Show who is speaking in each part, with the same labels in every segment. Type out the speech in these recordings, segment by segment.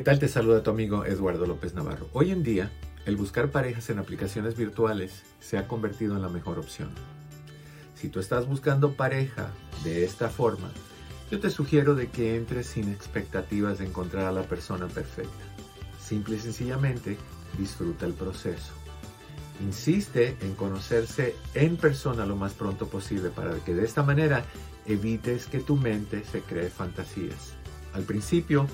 Speaker 1: ¿Qué tal? Te saluda tu amigo Eduardo López Navarro. Hoy en día, el buscar parejas en aplicaciones virtuales se ha convertido en la mejor opción. Si tú estás buscando pareja de esta forma, yo te sugiero de que entres sin expectativas de encontrar a la persona perfecta. Simple y sencillamente, disfruta el proceso. Insiste en conocerse en persona lo más pronto posible para que de esta manera evites que tu mente se cree fantasías. Al principio,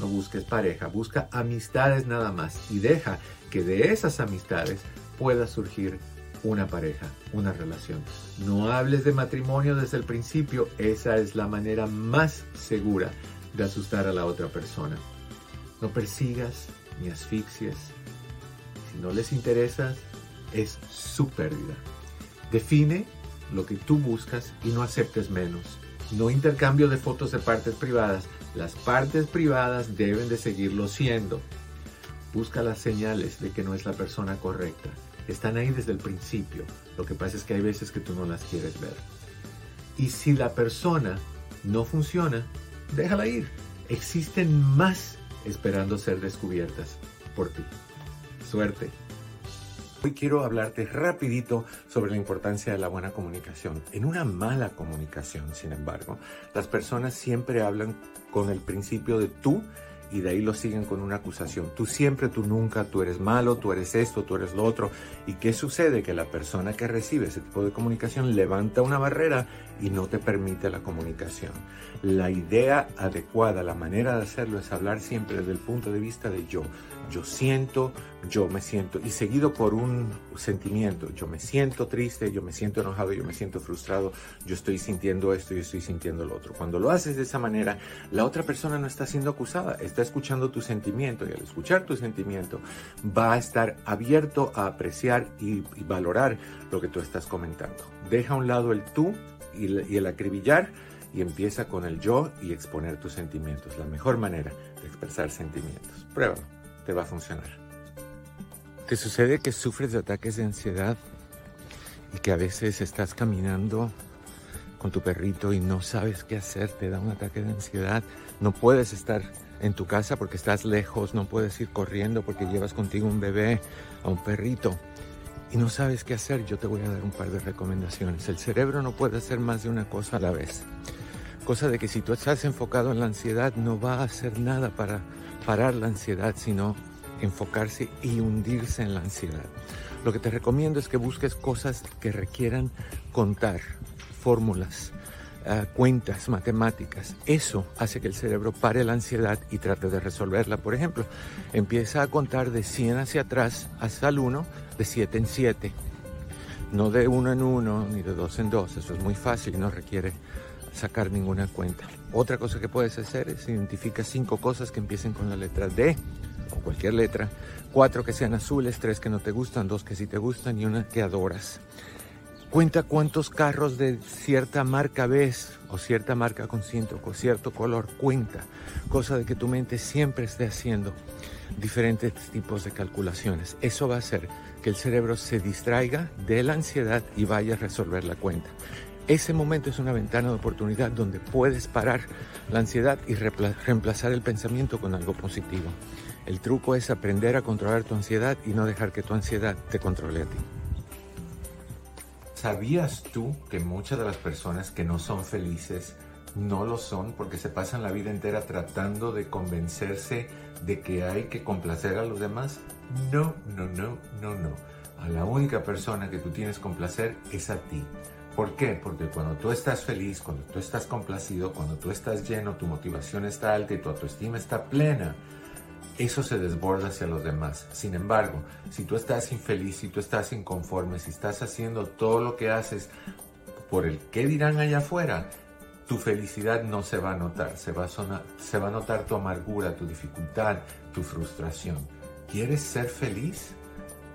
Speaker 1: no busques pareja, busca amistades nada más y deja que de esas amistades pueda surgir una pareja, una relación. No hables de matrimonio desde el principio, esa es la manera más segura de asustar a la otra persona. No persigas ni asfixies. Si no les interesas, es su pérdida. Define lo que tú buscas y no aceptes menos. No intercambio de fotos de partes privadas. Las partes privadas deben de seguirlo siendo. Busca las señales de que no es la persona correcta. Están ahí desde el principio. Lo que pasa es que hay veces que tú no las quieres ver. Y si la persona no funciona, déjala ir. Existen más esperando ser descubiertas por ti. Suerte. Hoy quiero hablarte rapidito sobre la importancia de la buena comunicación. En una mala comunicación, sin embargo, las personas siempre hablan con el principio de tú y de ahí lo siguen con una acusación. Tú siempre, tú nunca, tú eres malo, tú eres esto, tú eres lo otro. ¿Y qué sucede? Que la persona que recibe ese tipo de comunicación levanta una barrera y no te permite la comunicación. La idea adecuada, la manera de hacerlo es hablar siempre desde el punto de vista de yo. Yo siento, yo me siento, y seguido por un sentimiento. Yo me siento triste, yo me siento enojado, yo me siento frustrado, yo estoy sintiendo esto, yo estoy sintiendo lo otro. Cuando lo haces de esa manera, la otra persona no está siendo acusada, está escuchando tu sentimiento y al escuchar tu sentimiento va a estar abierto a apreciar y, y valorar lo que tú estás comentando. Deja a un lado el tú y, el acribillar y empieza con el yo y exponer tus sentimientos. La mejor manera de expresar sentimientos. Pruébalo, te va a funcionar. ¿Te sucede que sufres de ataques de ansiedad y que a veces estás caminando con tu perrito y no sabes qué hacer? Te da un ataque de ansiedad. No puedes estar en tu casa porque estás lejos, no puedes ir corriendo porque llevas contigo un bebé o un perrito y no sabes qué hacer, yo te voy a dar un par de recomendaciones. El cerebro no puede hacer más de una cosa a la vez. Cosa de que si tú estás enfocado en la ansiedad, no va a hacer nada para parar la ansiedad, sino enfocarse y hundirse en la ansiedad. Lo que te recomiendo es que busques cosas que requieran contar, fórmulas, eh, cuentas, matemáticas. Eso hace que el cerebro pare la ansiedad y trate de resolverla. Por ejemplo, empieza a contar de 100 hacia atrás hasta el 1, de 7 en 7. No de 1 en 1 ni de 2 en 2. Eso es muy fácil y no requiere sacar ninguna cuenta. Otra cosa que puedes hacer es identificar cinco cosas que empiecen con la letra D cualquier letra, cuatro que sean azules, tres que no te gustan, dos que sí te gustan y una que adoras. Cuenta cuántos carros de cierta marca ves o cierta marca con cierto color. Cuenta, cosa de que tu mente siempre esté haciendo diferentes tipos de calculaciones. Eso va a hacer que el cerebro se distraiga de la ansiedad y vaya a resolver la cuenta. Ese momento es una ventana de oportunidad donde puedes parar la ansiedad y reemplazar el pensamiento con algo positivo. El truco es aprender a controlar tu ansiedad y no dejar que tu ansiedad te controle a ti. ¿Sabías tú que muchas de las personas que no son felices no lo son porque se pasan la vida entera tratando de convencerse de que hay que complacer a los demás? No, no, no, no, no. A la única persona que tú tienes complacer es a ti. ¿Por qué? Porque cuando tú estás feliz, cuando tú estás complacido, cuando tú estás lleno, tu motivación está alta y tu autoestima está plena, eso se desborda hacia los demás. Sin embargo, si tú estás infeliz, si tú estás inconforme, si estás haciendo todo lo que haces por el qué dirán allá afuera, tu felicidad no se va a notar, se va a, se va a notar tu amargura, tu dificultad, tu frustración. ¿Quieres ser feliz?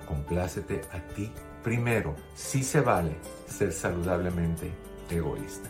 Speaker 1: Complácete a ti primero. Sí se vale ser saludablemente egoísta.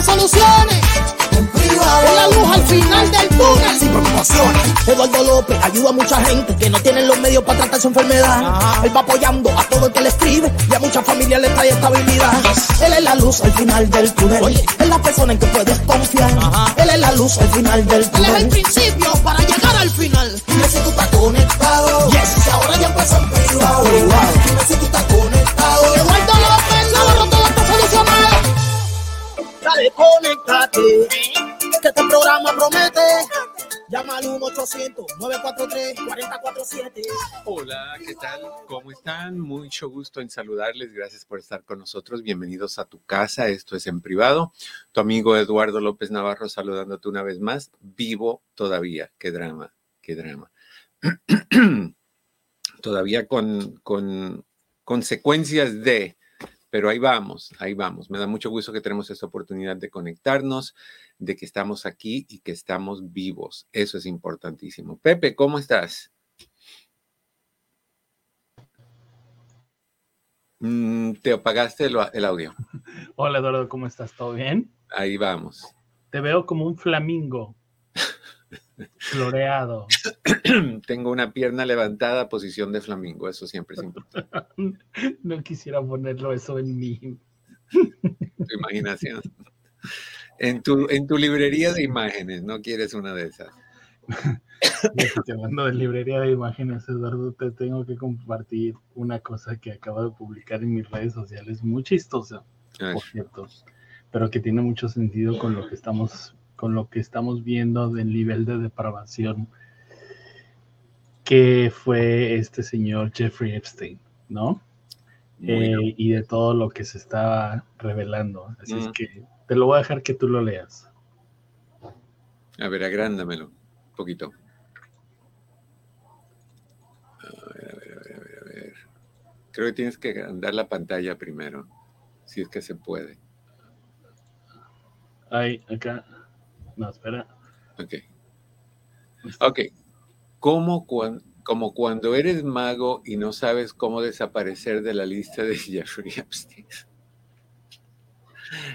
Speaker 2: grandes soluciones. En privado. Es la luz al final del túnel sin preocupaciones. Eduardo López ayuda a mucha gente que no tienen los medios para tratar su enfermedad. Él va apoyando a todo el que le escribe y a muchas familias le trae estabilidad. Él es la luz al final del túnel. Es la persona en que puedes confiar. Él es la luz al final del túnel. Él es el principio para llegar al final. Dime si tú estás conectado. Yes. Si ahora ya empezó en privado. Dime si tú estás Dale, conéctate. Que este programa promete. Llama al 1-800-943-4047.
Speaker 1: Hola, ¿qué tal? ¿Cómo están? Mucho gusto en saludarles. Gracias por estar con nosotros. Bienvenidos a tu casa. Esto es en privado. Tu amigo Eduardo López Navarro saludándote una vez más. Vivo todavía. Qué drama, qué drama. todavía con, con consecuencias de, pero ahí vamos, ahí vamos. Me da mucho gusto que tenemos esta oportunidad de conectarnos, de que estamos aquí y que estamos vivos. Eso es importantísimo. Pepe, ¿cómo estás? Mm, te apagaste el, el audio.
Speaker 3: Hola Eduardo, ¿cómo estás? ¿Todo bien?
Speaker 1: Ahí vamos.
Speaker 3: Te veo como un flamingo. Floreado.
Speaker 1: Tengo una pierna levantada, posición de flamingo. Eso siempre es importante.
Speaker 3: No quisiera ponerlo eso en mi.
Speaker 1: Tu imaginación. En tu, en tu librería de imágenes, no quieres una de esas.
Speaker 3: Hablando de librería de imágenes, Eduardo, te tengo que compartir una cosa que acabo de publicar en mis redes sociales, muy chistosa,
Speaker 1: Ay,
Speaker 3: por cierto, pero que tiene mucho sentido con lo que estamos, con lo que estamos viendo del nivel de depravación que fue este señor Jeffrey Epstein, ¿no? Eh, y de todo lo que se estaba revelando. Así es
Speaker 1: Mm.
Speaker 3: que te lo voy a dejar que tú lo leas.
Speaker 1: A ver, agrándamelo un poquito. A ver, a ver, a ver, a ver, a ver. Creo que tienes que agrandar la pantalla primero, si es que se puede.
Speaker 3: Ay, acá. No, espera.
Speaker 1: Ok. Ok. Como, cuan- como cuando eres mago y no sabes cómo desaparecer de la lista de Jeffrey Epstein.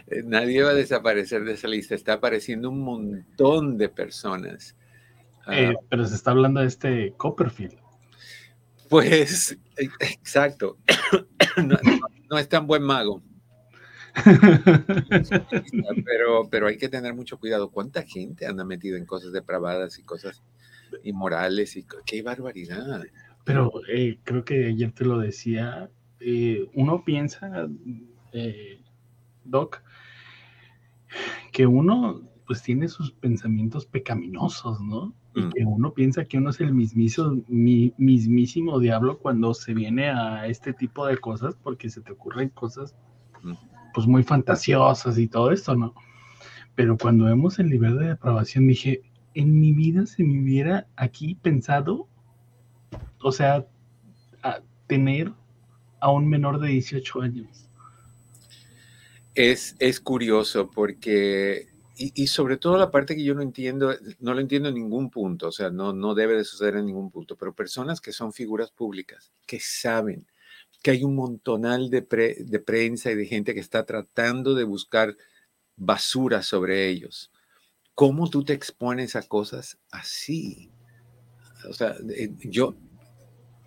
Speaker 1: Eh, Nadie va a desaparecer de esa lista. Está apareciendo un montón de personas. Ah,
Speaker 3: Eh, pero se está hablando de este Copperfield.
Speaker 1: Pues, e- exacto. No, no- no es tan buen mago, pero, pero hay que tener mucho cuidado. ¿Cuánta gente anda metida en cosas depravadas y cosas inmorales? y ¡Qué barbaridad!
Speaker 3: Pero eh, creo que ayer te lo decía. eh, uno piensa, eh, Doc, que uno pues tiene sus pensamientos pecaminosos, ¿no? Y
Speaker 1: Mm.
Speaker 3: que uno piensa que uno es el mismiso, mi- mismísimo diablo cuando se viene a este tipo de cosas, porque se te ocurren cosas
Speaker 1: Mm.
Speaker 3: Pues muy fantasiosas y todo esto, ¿no? Pero cuando vemos el nivel de depravación, dije, en mi vida se me hubiera aquí pensado, o sea, a tener a un menor de 18 años.
Speaker 1: Es, es curioso porque, y, y sobre todo la parte que yo no entiendo, no lo entiendo en ningún punto, o sea, no, no debe de suceder en ningún punto, pero personas que son figuras públicas, que saben que hay un montonal de, pre- de prensa y de gente que está tratando de buscar basura sobre ellos. ¿Cómo tú te expones a cosas así? O sea, eh, yo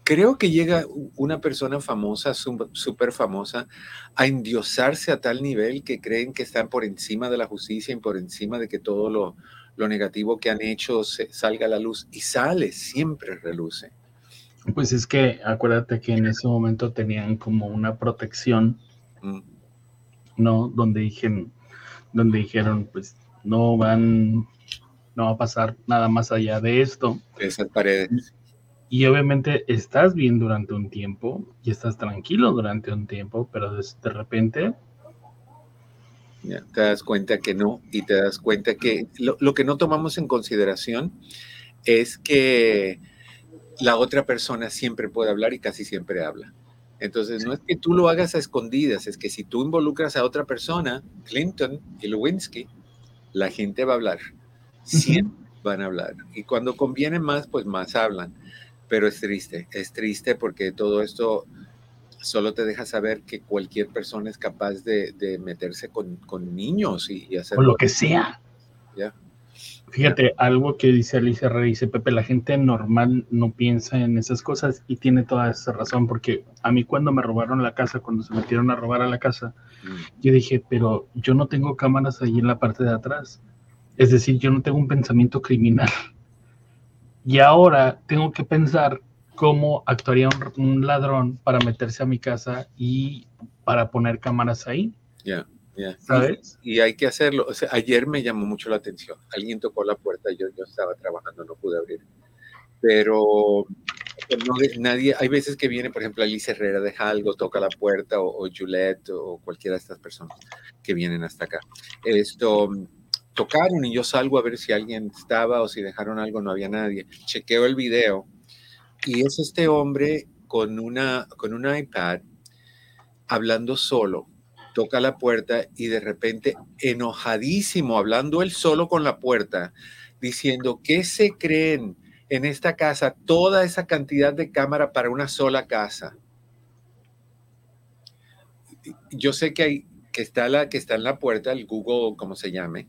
Speaker 1: creo que llega una persona famosa, súper famosa, a endiosarse a tal nivel que creen que están por encima de la justicia y por encima de que todo lo, negativo que han hecho salga a la luz. Y sale, siempre reluce.
Speaker 3: Pues es que acuérdate que en ese momento tenían como una protección,
Speaker 1: Mm,
Speaker 3: ¿no? Donde dijeron, donde dijeron, pues no van, no va a pasar nada más allá de esto.
Speaker 1: Esas paredes.
Speaker 3: Y obviamente estás bien durante un tiempo y estás tranquilo durante un tiempo, pero de, de repente
Speaker 1: Ya, te das cuenta que no y te das cuenta que lo, lo que no tomamos en consideración es que la otra persona siempre puede hablar y casi siempre habla. Entonces, no es que tú lo hagas a escondidas, es que si tú involucras a otra persona, Clinton y Lewinsky, la gente va a hablar. Siempre van a hablar. Y cuando conviene más, pues más hablan. Pero es triste, es triste porque todo esto solo te deja saber que cualquier persona es capaz de, meterse con, niños y, hacer...
Speaker 3: O lo que sea.
Speaker 1: Ya.
Speaker 3: Fíjate, algo que dice Alicia Rey, dice Pepe, la gente normal no piensa en esas cosas y tiene toda esa razón, porque a mí cuando me robaron la casa, cuando se metieron a robar a la casa, mm. yo dije, pero yo no tengo cámaras ahí en la parte de atrás. Es decir, yo no tengo un pensamiento criminal. Y ahora tengo que pensar cómo actuaría un, ladrón para meterse a mi casa y para poner cámaras ahí.
Speaker 1: Y, hay que hacerlo. O sea, ayer me llamó mucho la atención. Alguien tocó la puerta, yo, yo estaba trabajando, no pude abrir. Pero nadie, hay veces que viene, por ejemplo, Alice Herrera deja algo, toca la puerta, o, o Juliet, o cualquiera de estas personas que vienen hasta acá. Esto, tocaron y yo salgo a ver si alguien estaba o si dejaron algo, no había nadie. Chequeo el video y es este hombre con, una, con un iPad hablando solo toca la puerta y de repente enojadísimo, hablando él solo con la puerta, diciendo, ¿qué se creen en esta casa toda esa cantidad de cámara para una sola casa? Yo sé que hay que está la que está en la puerta, el Google, como se llame,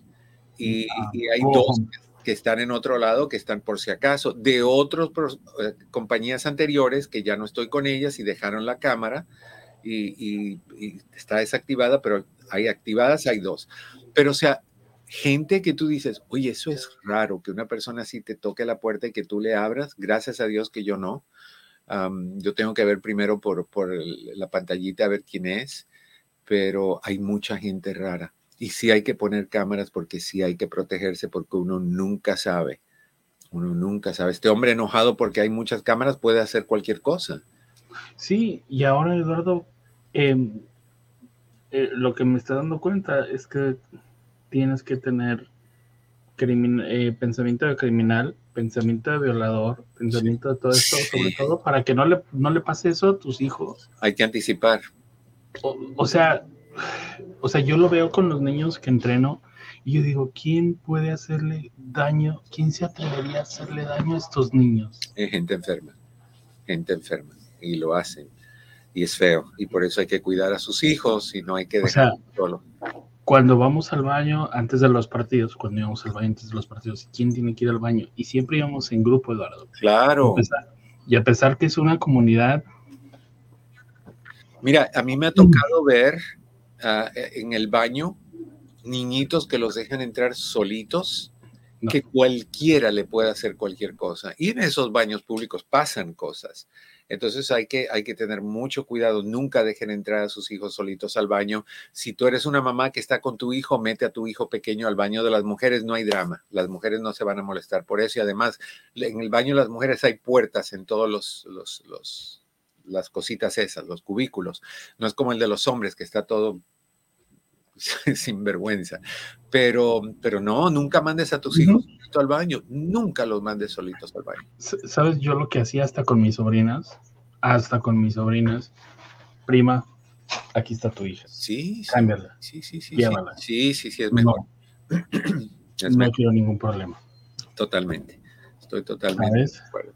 Speaker 1: y, ah, hay dos que están en otro lado, que están por si acaso, de otras eh, compañías anteriores que ya no estoy con ellas y dejaron la cámara y, está desactivada, pero hay activadas, hay dos. Pero o sea, gente que tú dices, oye, eso es raro, que una persona así te toque la puerta y que tú le abras, gracias a Dios que yo no. yo tengo que ver primero por, por la pantallita a ver quién es, pero hay mucha gente rara. Y sí hay que poner cámaras porque sí hay que protegerse porque uno nunca sabe. Uno nunca sabe. Este hombre enojado porque hay muchas cámaras puede hacer cualquier cosa.
Speaker 3: Sí, y ahora Eduardo, em, eh, lo que me está dando cuenta es que tienes que tener eh, pensamiento de criminal, pensamiento de violador, pensamiento de todo esto, sobre todo para que no le, no le pase eso a tus hijos.
Speaker 1: Hay que anticipar.
Speaker 3: O, sea, o sea, yo lo veo con los niños que entreno y yo digo, ¿quién puede hacerle daño? ¿Quién se atrevería a hacerle daño a estos niños?
Speaker 1: gente enferma, gente enferma y lo hacen. Y es feo. Y por eso hay que cuidar a sus hijos y no hay que dejarlo solo.
Speaker 3: Cuando vamos al baño antes de los partidos, cuando íbamos al baño antes de los partidos, ¿quién tiene que ir al baño? Y siempre íbamos en grupo, Eduardo.
Speaker 1: Claro.
Speaker 3: Y a pesar, que es una comunidad.
Speaker 1: Mira, a mí me ha tocado ver ah, en el baño niñitos que los dejan entrar solitos que cualquiera le puede hacer cualquier cosa. Y en esos baños públicos pasan cosas. Entonces hay que, hay que tener mucho cuidado. Nunca dejen entrar a sus hijos solitos al baño. Si tú eres una mamá que está con tu hijo, mete a tu hijo pequeño al baño de las mujeres. No hay drama. Las mujeres no se van a molestar por eso. Y además, en el baño de las mujeres hay puertas en todos los, los, los las cositas esas, los cubículos. No es como el de los hombres, que está todo sin vergüenza. Pero, pero no, nunca mandes a tus hijos al baño. Nunca los mandes solitos al baño.
Speaker 3: ¿Sabes yo lo que hacía hasta con mis sobrinas? Hasta con mis sobrinas. Prima, aquí está tu hija.
Speaker 1: Sí,
Speaker 3: Cámbiala.
Speaker 1: Sí, sí, sí. Sí, sí, sí, es mejor.
Speaker 3: No, quiero ningún problema.
Speaker 1: Totalmente. Estoy totalmente de acuerdo.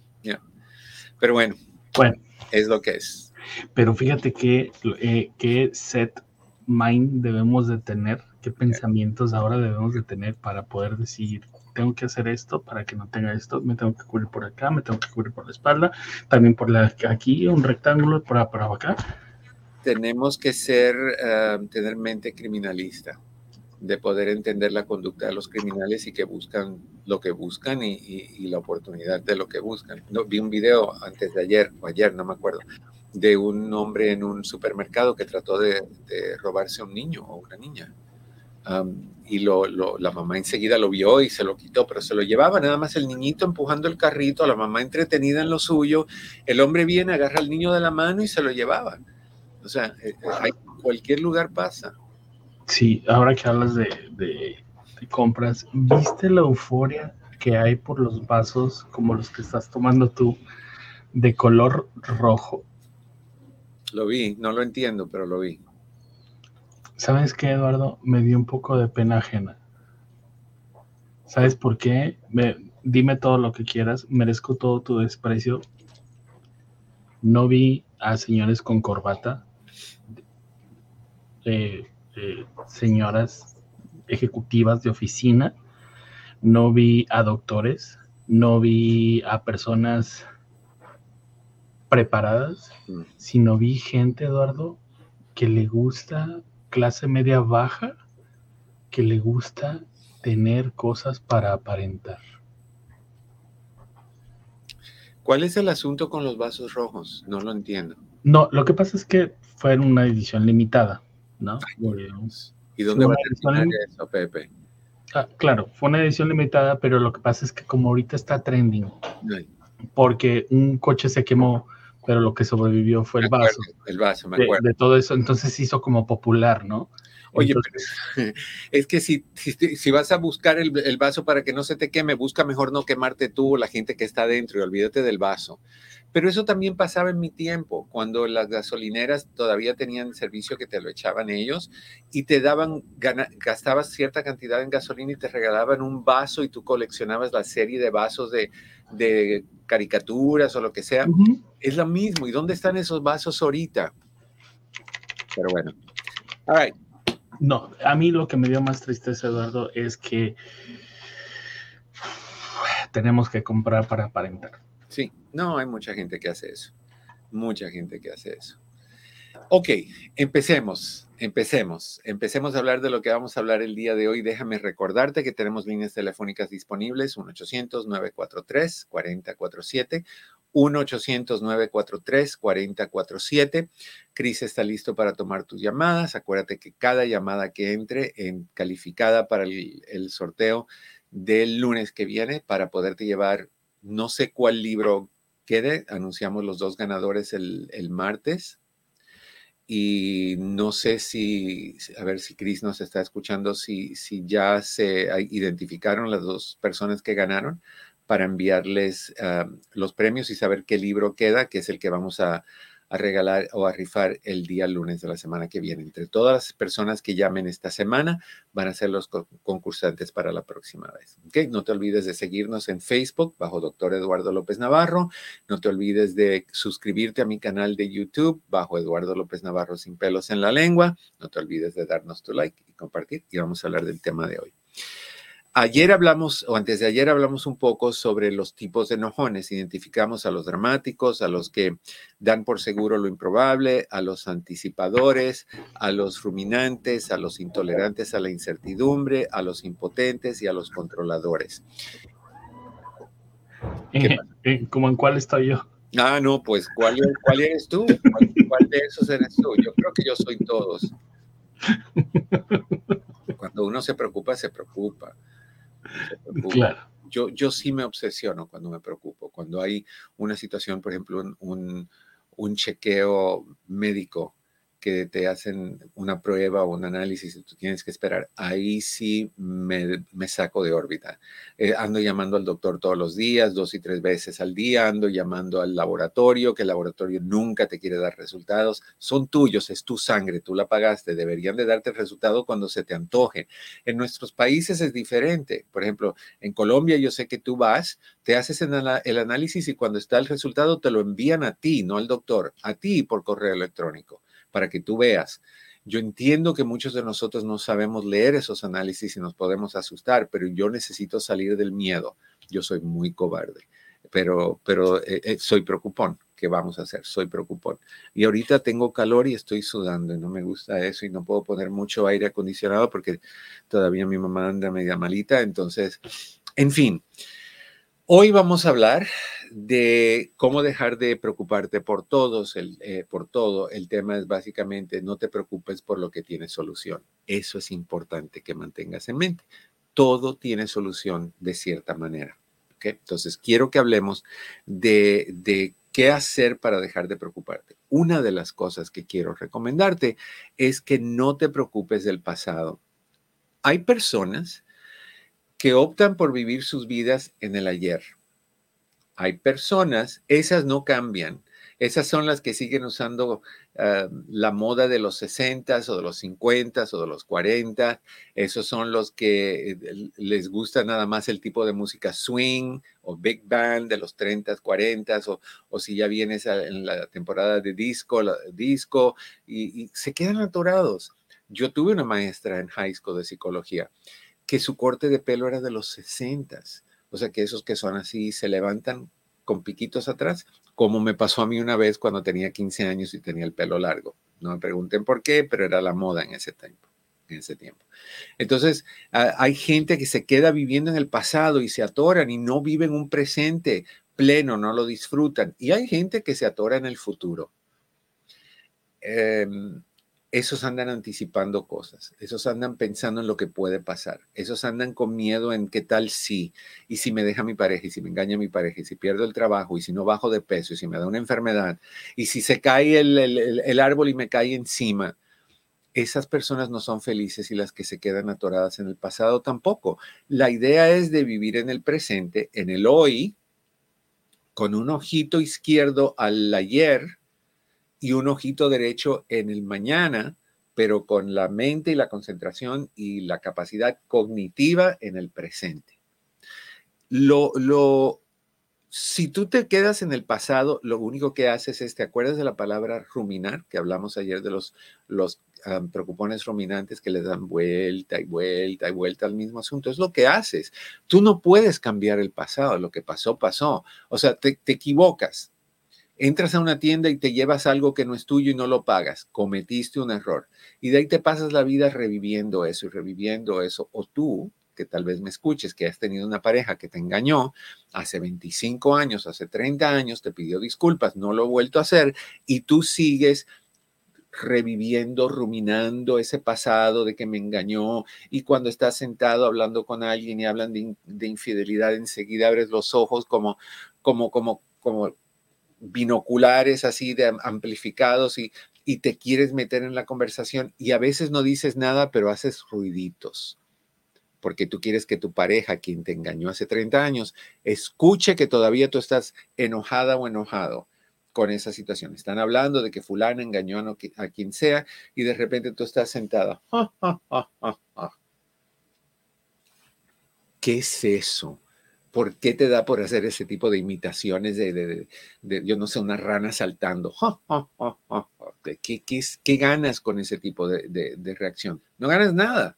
Speaker 1: Pero bueno,
Speaker 3: bueno,
Speaker 1: es lo que es.
Speaker 3: Pero fíjate que, eh, que set mind debemos de tener, qué pensamientos ahora debemos de tener para poder decir, tengo que hacer esto para que no tenga esto, me tengo que cubrir por acá, me tengo que cubrir por la espalda, también por la aquí, un rectángulo por, acá.
Speaker 1: Tenemos que ser, eh, tener mente criminalista, de poder entender la conducta de los criminales y que buscan lo que buscan y, la oportunidad de lo que buscan. No, vi un video antes de ayer, o ayer, no me acuerdo, de un hombre en un supermercado que trató de, robarse a un niño o una niña. Y lo, la mamá enseguida lo vio y se lo quitó, pero se lo llevaba nada más el niñito empujando el carrito, la mamá entretenida en lo suyo, el hombre viene, agarra al niño de la mano y se lo llevaba. O sea, eh, cualquier lugar pasa.
Speaker 3: Sí, ahora que hablas de, de, compras, ¿viste la euforia que hay por los vasos como los que estás tomando tú de color rojo?
Speaker 1: Lo vi, no lo entiendo, pero lo vi.
Speaker 3: ¿Sabes qué, Eduardo? Me dio un poco de pena ajena. ¿Sabes por qué? dime todo lo que quieras, merezco todo tu desprecio. No vi a señores con corbata, eh, eh, señoras ejecutivas de oficina, no vi a doctores, no vi a personas preparadas, mm. sino vi gente, Eduardo, que le gusta clase media baja, que le gusta tener cosas para aparentar.
Speaker 1: ¿Cuál es el asunto con los vasos rojos? No lo entiendo.
Speaker 3: No, lo que pasa es que fue en una edición limitada, ¿no?
Speaker 1: ¿Y dónde va a eso, Pepe?
Speaker 3: Ah, claro, fue una edición limitada, pero lo que pasa es que como ahorita está trending, porque un coche se quemó, pero lo que sobrevivió fue el vaso.
Speaker 1: El vaso, me acuerdo.
Speaker 3: de, todo eso, entonces se hizo como popular, ¿no?
Speaker 1: Oye, es que si, si, vas a buscar el, vaso para que no se te queme, busca mejor no quemarte tú o la gente que está adentro y olvídate del vaso. Pero eso también pasaba en mi tiempo, cuando las gasolineras todavía tenían servicio que te lo echaban ellos y te daban, gastabas cierta cantidad en gasolina y te regalaban un vaso y tú coleccionabas la serie de vasos de, de caricaturas o lo que sea. Es lo mismo. ¿Y dónde están esos vasos ahorita? Pero bueno. All right.
Speaker 3: No, a mí lo que me dio más tristeza, Eduardo, es que tenemos que comprar para aparentar.
Speaker 1: Sí, no, hay mucha gente que hace eso. Mucha gente que hace eso. Ok, empecemos, empecemos, empecemos a hablar de lo que vamos a hablar el día de hoy. Déjame recordarte que tenemos líneas telefónicas disponibles, 1-800-943-4047, 1-800-943-4047. Cris está listo para tomar tus llamadas. Acuérdate que cada llamada que entre en calificada para el, sorteo del lunes que viene para poderte llevar, no sé cuál libro quede, anunciamos los dos ganadores el, el martes. Y no sé si, a ver si Cris nos está escuchando, si, si ya se identificaron las dos personas que ganaron para enviarles ah, los premios y saber qué libro queda, que es el que vamos a, regalar o a rifar el día lunes de la semana que viene. Entre todas las personas que llamen esta semana van a ser los concursantes para la próxima vez. ¿Okay? No te olvides de seguirnos en Facebook bajo Doctor Eduardo López Navarro. No te olvides de suscribirte a mi canal de YouTube bajo Eduardo López Navarro sin pelos en la lengua. No te olvides de darnos tu like y compartir y vamos a hablar del tema de hoy. Ayer hablamos, o antes de ayer hablamos un poco sobre los tipos de enojones. Identificamos a los dramáticos, a los que dan por seguro lo improbable, a los anticipadores, a los ruminantes, a los intolerantes a la incertidumbre, a los impotentes y a los controladores.
Speaker 3: Eh, eh, ¿Cómo en cuál estoy yo?
Speaker 1: Ah, no, pues ¿cuál, cuál eres tú? ¿Cuál de esos eres tú? Yo creo que yo soy todos. Cuando uno se preocupa, se preocupa. Yo, yo sí me obsesiono cuando me preocupo, cuando hay una situación, por ejemplo, un, un chequeo médico que te hacen una prueba o un análisis y tú tienes que esperar, ahí sí me, saco de órbita. Eh, ando llamando al doctor todos los días, dos y tres veces al día, ando llamando al laboratorio, que el laboratorio nunca te quiere dar resultados. Son tuyos, es tu sangre, tú la pagaste, deberían de darte el resultado cuando se te antoje. En nuestros países es diferente. Por ejemplo, en Colombia yo sé que tú vas, te haces el análisis y cuando está el resultado te lo envían a ti, no al doctor, a ti por correo electrónico para que tú veas. Yo entiendo que muchos de nosotros no sabemos leer esos análisis y nos podemos asustar, pero yo necesito salir del miedo. Yo soy muy cobarde, pero, pero eh, eh, soy preocupón. ¿Qué vamos a hacer? Soy preocupón. Y ahorita tengo calor y estoy sudando y no me gusta eso y no puedo poner mucho aire acondicionado porque todavía mi mamá anda media malita. Entonces, en fin. Hoy vamos a hablar de cómo dejar de preocuparte por todos, el, eh, por todo. El tema es básicamente no te preocupes por lo que tiene solución. Eso es importante que mantengas en mente. Todo tiene solución de cierta manera. ¿okay? Entonces, quiero que hablemos de, de ¿Qué hacer para dejar de preocuparte? Una de las cosas que quiero recomendarte es que no te preocupes del pasado. Hay personas que optan por vivir sus vidas en el ayer. Hay personas, esas no cambian, esas son las que siguen usando ah, la moda de los 60 o de los 50 o de los 40. Esos son los que eh, les gusta nada más el tipo de música swing o big band de los 30, 40 o, o si ya vienes en la temporada de disco, disco y, y se quedan atorados. Yo tuve una maestra en high school de psicología que su corte de pelo era de los 60. O sea que esos que son así se levantan con piquitos atrás, como me pasó a mí una vez cuando tenía 15 años y tenía el pelo largo. No me pregunten por qué, pero era la moda en ese tiempo. En ese tiempo. Entonces, hay gente que se queda viviendo en el pasado y se atoran y no viven un presente pleno, no lo disfrutan. Y hay gente que se atora en el futuro. Eh, esos andan anticipando cosas, esos andan pensando en lo que puede pasar, esos andan con miedo en qué tal si, y si me deja mi pareja, y si me engaña mi pareja, y si pierdo el trabajo, y si no bajo de peso, y si me da una enfermedad, y si se cae el, el árbol y me cae encima. Esas personas no son felices y las que se quedan atoradas en el pasado tampoco. La idea es de vivir en el presente, en el hoy, con un ojito izquierdo al ayer, y un ojito derecho en el mañana, pero con la mente y la concentración y la capacidad cognitiva en el presente. Lo, lo, si tú te quedas en el pasado, lo único que haces es, ¿te acuerdas de la palabra ruminar? Que hablamos ayer de los, los preocupones ruminantes que le dan vuelta y vuelta y vuelta al mismo asunto. Es lo que haces. Tú no puedes cambiar el pasado. Lo que pasó, pasó. O sea, te, te equivocas entras a una tienda y te llevas algo que no es tuyo y no lo pagas, cometiste un error. Y de ahí te pasas la vida reviviendo eso y reviviendo eso. O tú, que tal vez me escuches, que has tenido una pareja que te engañó hace 25 años, hace 30 años, te pidió disculpas, no lo he vuelto a hacer y tú sigues reviviendo, ruminando ese pasado de que me engañó y cuando estás sentado hablando con alguien y hablan de, de infidelidad, enseguida abres los ojos como, como, como, como binoculares así de amplificados y, y te quieres meter en la conversación y a veces no dices nada, pero haces ruiditos porque tú quieres que tu pareja, quien te engañó hace 30 años, escuche que todavía tú estás enojada o enojado con esa situación. Están hablando de que fulana engañó a, quien sea y de repente tú estás sentada. ¿Qué es eso? ¿Por qué te da por hacer ese tipo de imitaciones de, yo no sé, una rana saltando? ¿Qué, ganas con ese tipo de, reacción? No ganas nada.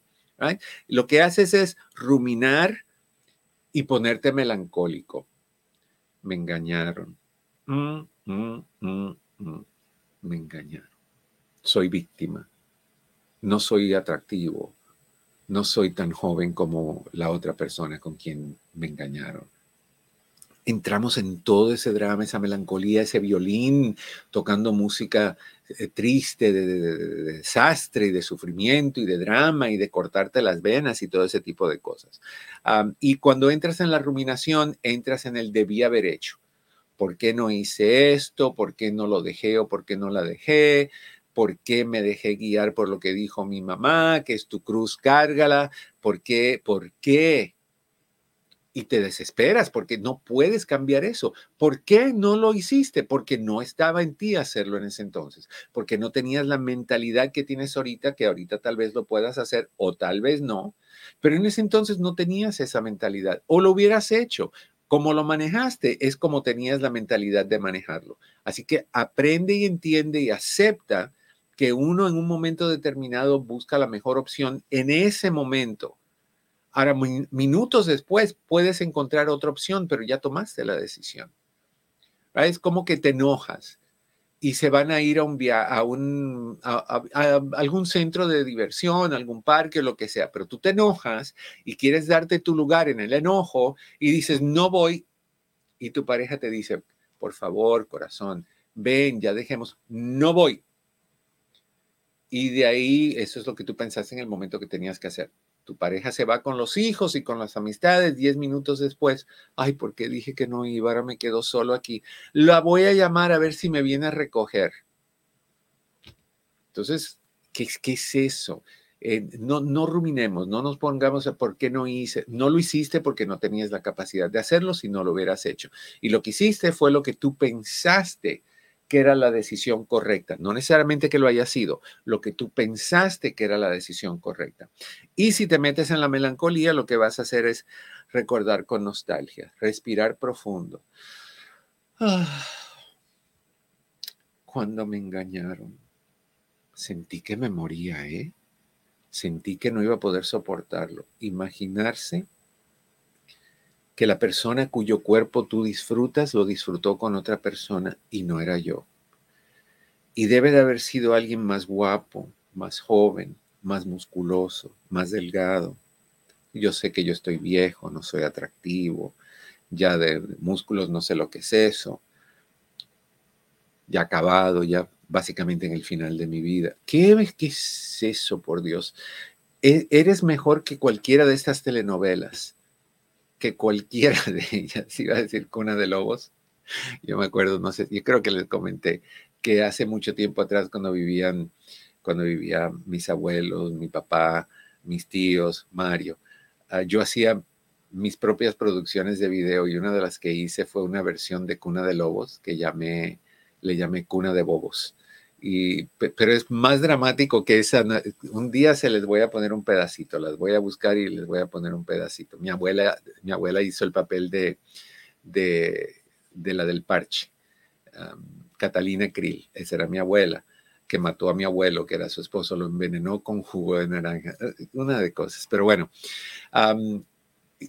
Speaker 1: Lo que haces es ruminar y ponerte melancólico. Me engañaron. Mm, mm, mm, Me engañaron. Soy víctima. No soy atractivo no soy tan joven como la otra persona con quien me engañaron. Entramos en todo ese drama, esa melancolía, ese violín tocando música eh, triste, de, desastre y de sufrimiento y de drama y de cortarte las venas y todo ese tipo de cosas. y cuando entras en la ruminación, entras en el debí haber hecho. ¿Por qué no hice esto? ¿Por qué no lo dejé o por qué no la dejé? ¿Por qué me dejé guiar por lo que dijo mi mamá? Que es tu cruz, cárgala. ¿Por qué? ¿Por qué? Y te desesperas porque no puedes cambiar eso. ¿Por qué no lo hiciste? Porque no estaba en ti hacerlo en ese entonces. Porque no tenías la mentalidad que tienes ahorita, que ahorita tal vez lo puedas hacer o tal vez no. Pero en ese entonces no tenías esa mentalidad o lo hubieras hecho. Como lo manejaste es como tenías la mentalidad de manejarlo. Así que aprende y entiende y acepta que uno en un momento determinado busca la mejor opción en ese momento. Ahora, minutos después puedes encontrar otra opción, pero ya tomaste la decisión. Es como que te enojas y se van a ir a un a, un, algún centro de diversión, algún parque, lo que sea, pero tú te enojas y quieres darte tu lugar en el enojo y dices, no voy, y tu pareja te dice, por favor, corazón, ven, ya dejemos, no voy. Y de ahí, eso es lo que tú pensaste en el momento que tenías que hacer. Tu pareja se va con los hijos y con las amistades. Diez minutos después, ay, ¿por qué dije que no iba? Ahora me quedo solo aquí. La voy a llamar a ver si me viene a recoger. Entonces, ¿qué, qué es eso? Eh, no, no ruminemos, no nos pongamos a por qué no hice. No lo hiciste porque no tenías la capacidad de hacerlo si no lo hubieras hecho. Y lo que hiciste fue lo que tú pensaste que era la decisión correcta. No necesariamente que lo haya sido, lo que tú pensaste que era la decisión correcta. Y si te metes en la melancolía, lo que vas a hacer es recordar con nostalgia, respirar profundo. Cuando me engañaron, sentí que me moría, ¿eh? Sentí que no iba a poder soportarlo. Imaginarse que la persona cuyo cuerpo tú disfrutas lo disfrutó con otra persona y no era yo. Y debe de haber sido alguien más guapo, más joven, más musculoso, más delgado. Yo sé que yo estoy viejo, no soy atractivo, ya de músculos no sé lo que es eso, ya acabado, ya básicamente en el final de mi vida. ¿Qué, qué es eso, por Dios? E, eres mejor que cualquiera de estas telenovelas que cualquiera de ellas, iba a decir Cuna de Lobos. Yo me acuerdo, no sé, yo creo que les comenté que hace mucho tiempo atrás cuando vivían, cuando vivían mis abuelos, mi papá, mis tíos, Mario, ah, yo hacía mis propias producciones de video y una de las que hice fue una versión de Cuna de Lobos que llamé, le llamé Cuna de Bobos pero es más dramático que esa. Un día se les voy a poner un pedacito, las voy a buscar y les voy a poner un pedacito. Mi abuela, mi abuela hizo el papel de, de, la del parche, Catalina Krill, esa era mi abuela, que mató a mi abuelo, que era su esposo, lo envenenó con jugo de naranja, eh, una de cosas. Pero bueno,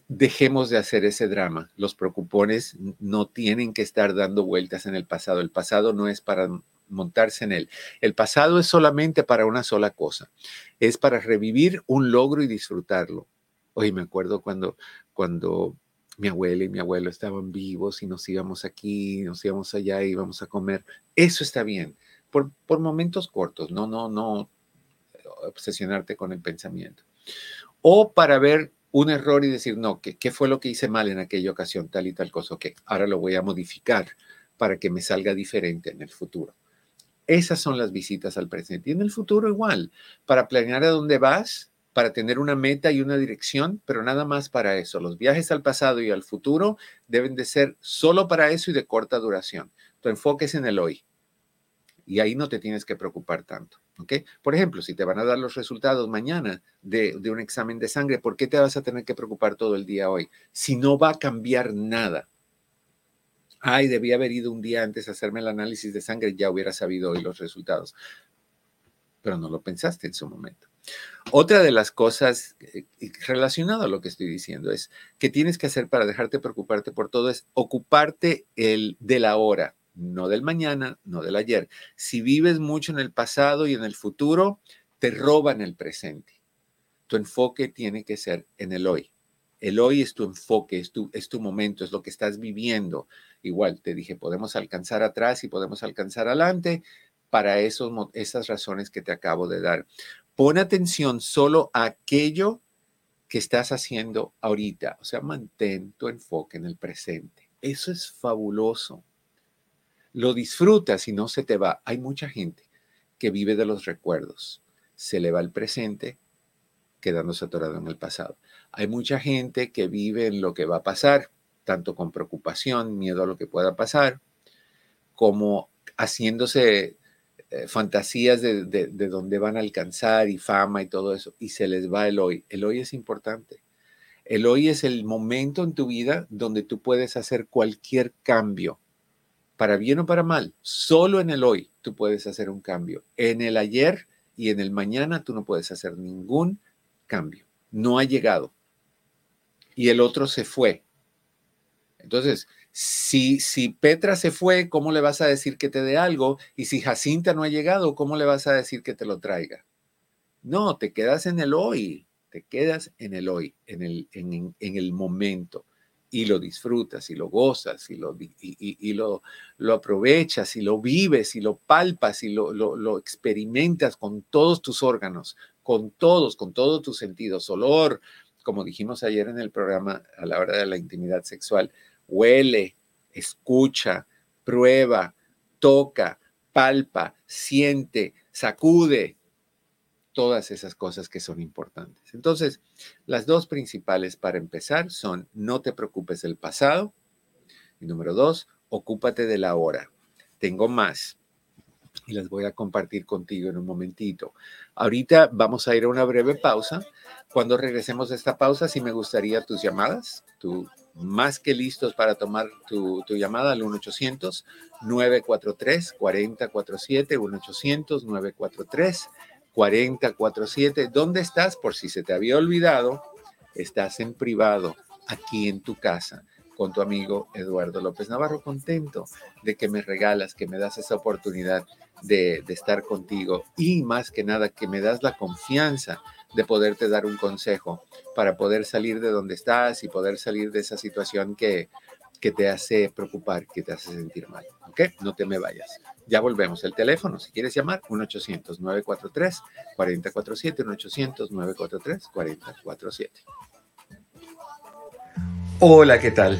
Speaker 1: dejemos de hacer ese drama. Los preocupones no tienen que estar dando vueltas en el pasado. El pasado no es para montarse en él. El pasado es solamente para una sola cosa, es para revivir un logro y disfrutarlo. Hoy me acuerdo cuando, cuando mi abuela y mi abuelo estaban vivos y nos íbamos aquí, nos íbamos allá, íbamos a comer. Eso está bien, por, por momentos cortos, no, no, no obsesionarte con el pensamiento. O para ver un error y decir, no, ¿qué, ¿qué, fue lo que hice mal en aquella ocasión, tal y tal cosa? Ok, ahora lo voy a modificar para que me salga diferente en el futuro. Esas son las visitas al presente. Y en el futuro igual, para planear a dónde vas, para tener una meta y una dirección, pero nada más para eso. Los viajes al pasado y al futuro deben de ser solo para eso y de corta duración. Tu enfoque es en el hoy. Y ahí no te tienes que preocupar tanto. ¿ok? Por ejemplo, si te van a dar los resultados mañana de un examen de sangre, ¿por qué te vas a tener que preocupar todo el día hoy? Si no va a cambiar nada ay, debía haber ido un día antes a hacerme el análisis de sangre, ya hubiera sabido hoy los resultados. Pero no lo pensaste en su momento. Otra de las cosas eh, relacionada a lo que estoy diciendo es que tienes que hacer para dejarte preocuparte por todo es ocuparte el de la hora, no del mañana, no del ayer. Si vives mucho en el pasado y en el futuro, te roban el presente. Tu enfoque tiene que ser en el hoy. El hoy es tu enfoque, es tu, es tu momento, es lo que estás viviendo. Igual te dije, podemos alcanzar atrás y podemos alcanzar adelante para esos, esas razones que te acabo de dar. Pon atención solo a aquello que estás haciendo ahorita. O sea, mantén tu enfoque en el presente. Eso es fabuloso. Lo disfrutas y no se te va. Hay mucha gente que vive de los recuerdos. Se le va el presente quedándose atorado en el pasado. Hay mucha gente que vive en lo que va a pasar, tanto con preocupación, miedo a lo que pueda pasar, como haciéndose eh, fantasías de, de, dónde van a alcanzar y fama y todo eso, y se les va el hoy. El hoy es importante. El hoy es el momento en tu vida donde tú puedes hacer cualquier cambio, para bien o para mal. Solo en el hoy tú puedes hacer un cambio. En el ayer y en el mañana tú no puedes hacer ningún cambio. No ha llegado. Y el otro se fue. Entonces, si, si Petra se fue, ¿cómo le vas a decir que te dé algo? Y si Jacinta no ha llegado, ¿cómo le vas a decir que te lo traiga? No, te quedas en el hoy, te quedas en el hoy, en el, en, el momento. y lo disfrutas y lo gozas y lo, y, lo, lo, aprovechas y lo vives y lo palpas y lo, lo, experimentas con todos tus órganos, con todos, con todos tus sentidos, olor, como dijimos ayer en el programa a la hora de la intimidad sexual, huele, escucha, prueba, toca, palpa, siente, sacude, todas esas cosas que son importantes. Entonces, las dos principales para empezar son no te preocupes del pasado y número dos, ocúpate de la hora. Tengo más y las voy a compartir contigo en un momentito. Ahorita vamos a ir a una breve pausa. Cuando regresemos de esta pausa, sí me gustaría tus llamadas, tú más que listos para tomar tu, tu llamada al 1-800-943-4047, 1-800-943. 4047. ¿Dónde estás? Por si se te había olvidado, estás en privado, aquí en tu casa, con tu amigo Eduardo López Navarro, contento de que me regalas, que me das esa oportunidad de, estar contigo y más que nada que me das la confianza de poderte dar un consejo para poder salir de donde estás y poder salir de esa situación que, que te hace preocupar, que te hace sentir mal. ¿Ok? No te me vayas. Ya volvemos. El teléfono, si quieres llamar, 1-800-943-4047, 1-800-943-4047. Hola, ¿qué tal?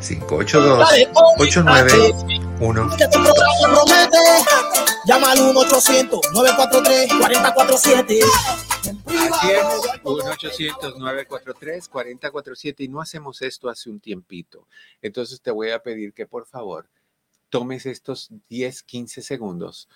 Speaker 1: 626-582-8912.
Speaker 2: Llama al 1-800-943-4047.
Speaker 1: Así es, 1-800-943-4047 y no hacemos esto hace un tiempito. Entonces te voy a pedir que por favor tomes estos 10, 15 segundos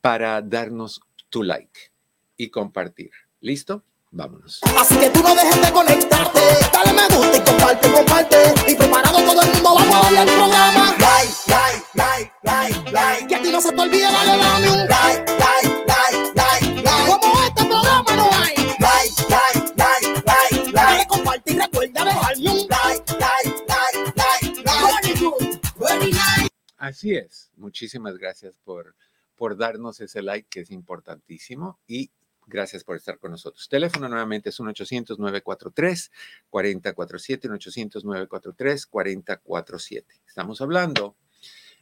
Speaker 1: para darnos tu like y compartir. ¿Listo? Vámonos.
Speaker 2: Así que tú no dejes de conectarte. Dale me gusta y comparte, comparte. Y preparado todo el mundo, vamos a darle al programa. Like, like, like, like, like. Que a ti no se te olvide, dale, dame un like, like, like, like, like. Como este programa no hay. Like, like, like, like, like. Dale, comparte y recuerda dejarme un like, like, like, like, like. Very good, very nice.
Speaker 1: Así es. Muchísimas gracias por, por darnos ese like que es importantísimo y Gracias por estar con nosotros. Teléfono nuevamente es 1-800-943-4047, 1-800-943-4047. Estamos hablando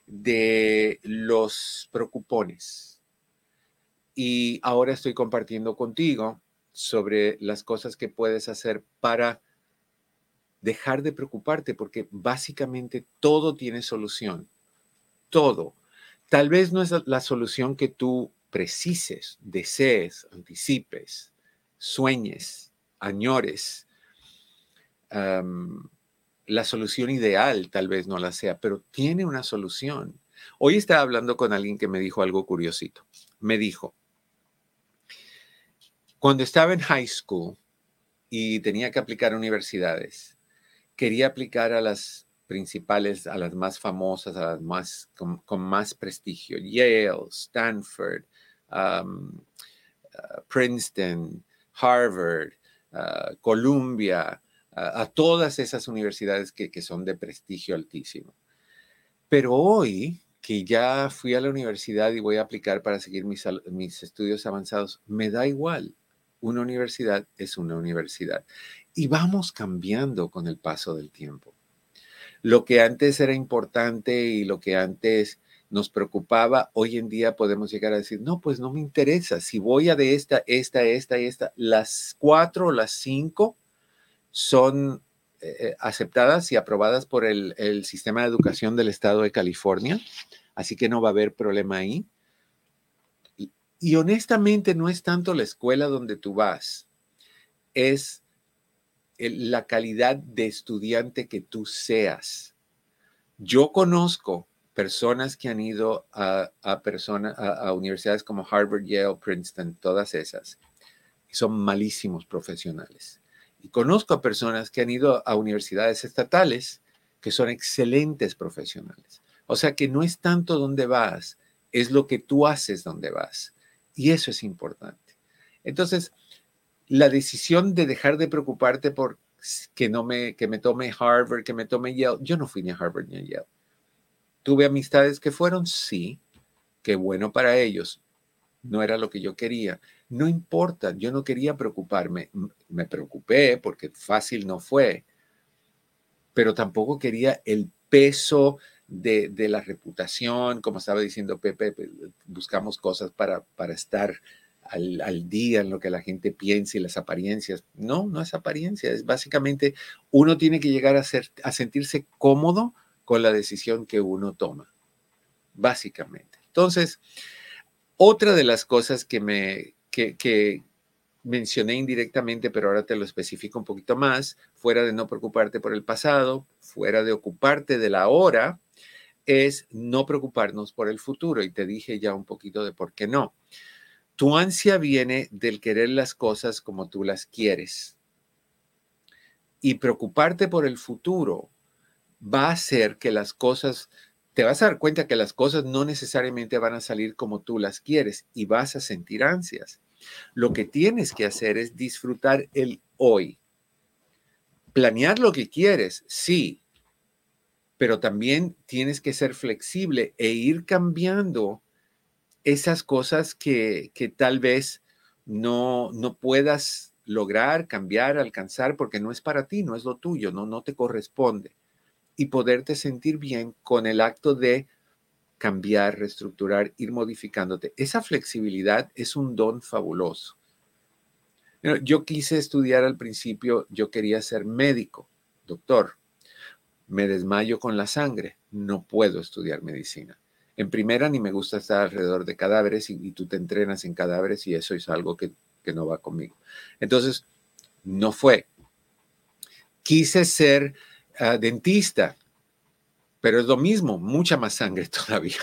Speaker 1: de los preocupones. Y ahora estoy compartiendo contigo sobre las cosas que puedes hacer para dejar de preocuparte, porque básicamente todo tiene solución. Todo. Tal vez no es la solución que tú precises, desees, anticipes, sueñes, añores. la solución ideal tal vez no la sea, pero tiene una solución. Hoy estaba hablando con alguien que me dijo algo curiosito. Me dijo, cuando estaba en high school y tenía que aplicar a universidades, quería aplicar a las principales, a las más famosas, a las más con, con más prestigio, Yale, Stanford, um, uh, Princeton, Harvard, uh, Columbia, uh, a todas esas universidades que, que, son de prestigio altísimo. Pero hoy, que ya fui a la universidad y voy a aplicar para seguir mis, mis estudios avanzados, me da igual. Una universidad es una universidad. Y vamos cambiando con el paso del tiempo. Lo que antes era importante y lo que antes nos preocupaba, hoy en día podemos llegar a decir, no, pues no me interesa. Si voy a de esta, esta, esta, esta, las cuatro o las cinco son eh, aceptadas y aprobadas por el, el, sistema de educación del estado de California, así que no va a haber problema ahí. Y honestamente no es tanto la escuela donde tú vas, es la calidad de estudiante que tú seas. Yo conozco personas que han ido a, a, a, universidades como Harvard, Yale, Princeton, todas esas, son malísimos profesionales. Y conozco a personas que han ido a universidades estatales que son excelentes profesionales. O sea que no es tanto dónde vas, es lo que tú haces donde vas. Y eso es importante. Entonces, la decisión de dejar de preocuparte por que no me, que me tome Harvard, que me tome Yale, yo no fui ni a Harvard ni a Yale. Tuve amistades que fueron, sí, qué bueno para ellos. No era lo que yo quería. No importa, yo no quería preocuparme. Me preocupé porque fácil no fue, pero tampoco quería el peso de, la reputación, como estaba diciendo Pepe, buscamos cosas para, para estar al, día en lo que la gente piensa y las apariencias. No, no es apariencia, es básicamente uno tiene que llegar a, ser, a sentirse cómodo con la decisión que uno toma, básicamente. Entonces, otra de las cosas que me que, mencioné indirectamente, pero ahora te lo especifico un poquito más, fuera de no preocuparte por el pasado, fuera de ocuparte de la hora, es no preocuparnos por el futuro. Y te dije ya un poquito de por qué no. Tu ansia viene del querer las cosas como tú las quieres. Y preocuparte por el futuro va a hacer que las cosas, te vas a dar cuenta que las cosas no necesariamente van a salir como tú las quieres y vas a sentir ansias. Lo que tienes que hacer es disfrutar el hoy. Planear lo que quieres, sí, pero también tienes que ser flexible e ir cambiando esas cosas que, tal vez no, no puedas lograr, cambiar, alcanzar, porque no es para ti, no es lo tuyo, no, no te corresponde. Y poderte sentir bien con el acto de cambiar, reestructurar, ir modificándote. Esa flexibilidad es un don fabuloso. Yo quise estudiar al principio, yo quería ser médico, doctor me desmayo con la sangre, no puedo estudiar medicina. En primera, ni me gusta estar alrededor de cadáveres y, tú te entrenas en cadáveres y eso es algo que, no va conmigo. Entonces, no fue. Quise ser ah, dentista, pero es lo mismo, mucha más sangre todavía.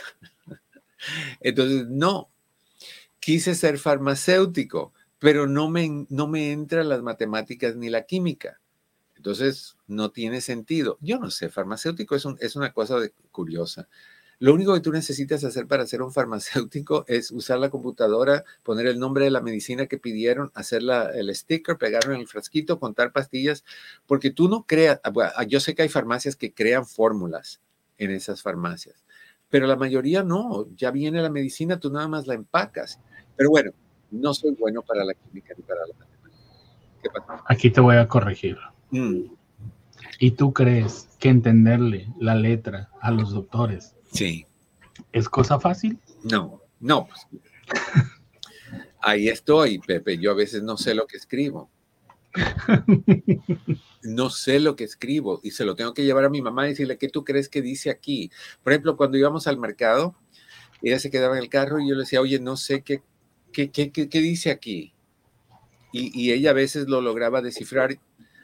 Speaker 1: Entonces, no. Quise ser farmacéutico, pero no me, no me entran las matemáticas ni la química. Entonces, no tiene sentido. Yo no sé, farmacéutico es, es una cosa curiosa. Lo único que tú necesitas hacer para ser un farmacéutico es usar la computadora, poner el nombre de la medicina que pidieron, hacer el sticker, pegarlo en el frasquito, contar pastillas, porque tú no creas, ah, ah, yo sé que hay farmacias que crean fórmulas en esas farmacias, pero la mayoría no, ya viene la medicina, tú nada más la empacas. Pero bueno, no soy bueno para la química ni para la matemática.
Speaker 3: ¿Qué pasa? Aquí te voy a corregir. Mm. ¿Y tú crees que entenderle la letra a los doctores
Speaker 1: sí.
Speaker 3: es cosa fácil?
Speaker 1: No, no. Pues, ahí estoy, Pepe. Yo a veces no sé lo que escribo. No sé lo que escribo y se lo tengo que llevar a mi mamá y decirle, ¿qué tú crees que dice aquí? Por ejemplo, cuando íbamos al mercado, ella se quedaba en el carro y yo le decía, oye, no sé qué, qué, qué, qué dice aquí. Y, y, ella a veces lo lograba descifrar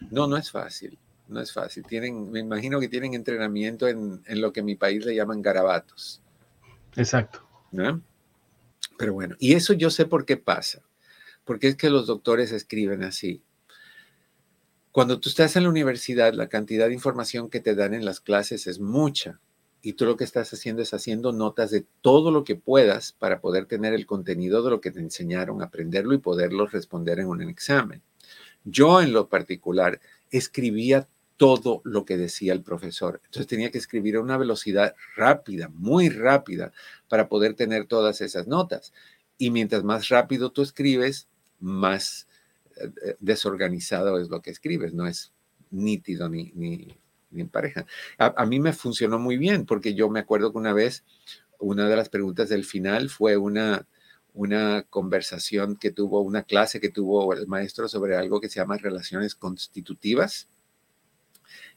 Speaker 1: no, no es fácil, no es fácil. Tienen, me imagino que tienen entrenamiento en, lo que en mi país le llaman garabatos.
Speaker 3: Exacto.
Speaker 1: Pero bueno, y eso yo sé por qué pasa. Porque es que los doctores escriben así. Cuando tú estás en la universidad, la cantidad de información que te dan en las clases es mucha. Y tú lo que estás haciendo es haciendo notas de todo lo que puedas para poder tener el contenido de lo que te enseñaron, aprenderlo y poderlo responder en un examen. Yo en lo particular escribía todo lo que decía el profesor. Entonces tenía que escribir a una velocidad rápida, muy rápida, para poder tener todas esas notas. Y mientras más rápido tú escribes, más eh, eh, desorganizado es lo que escribes, no es nítido ni, ni, en pareja. A, a, mí me funcionó muy bien porque yo me acuerdo que una vez, una de las preguntas del final fue una, una conversación que tuvo, una clase que tuvo el maestro sobre algo que se llama relaciones constitutivas.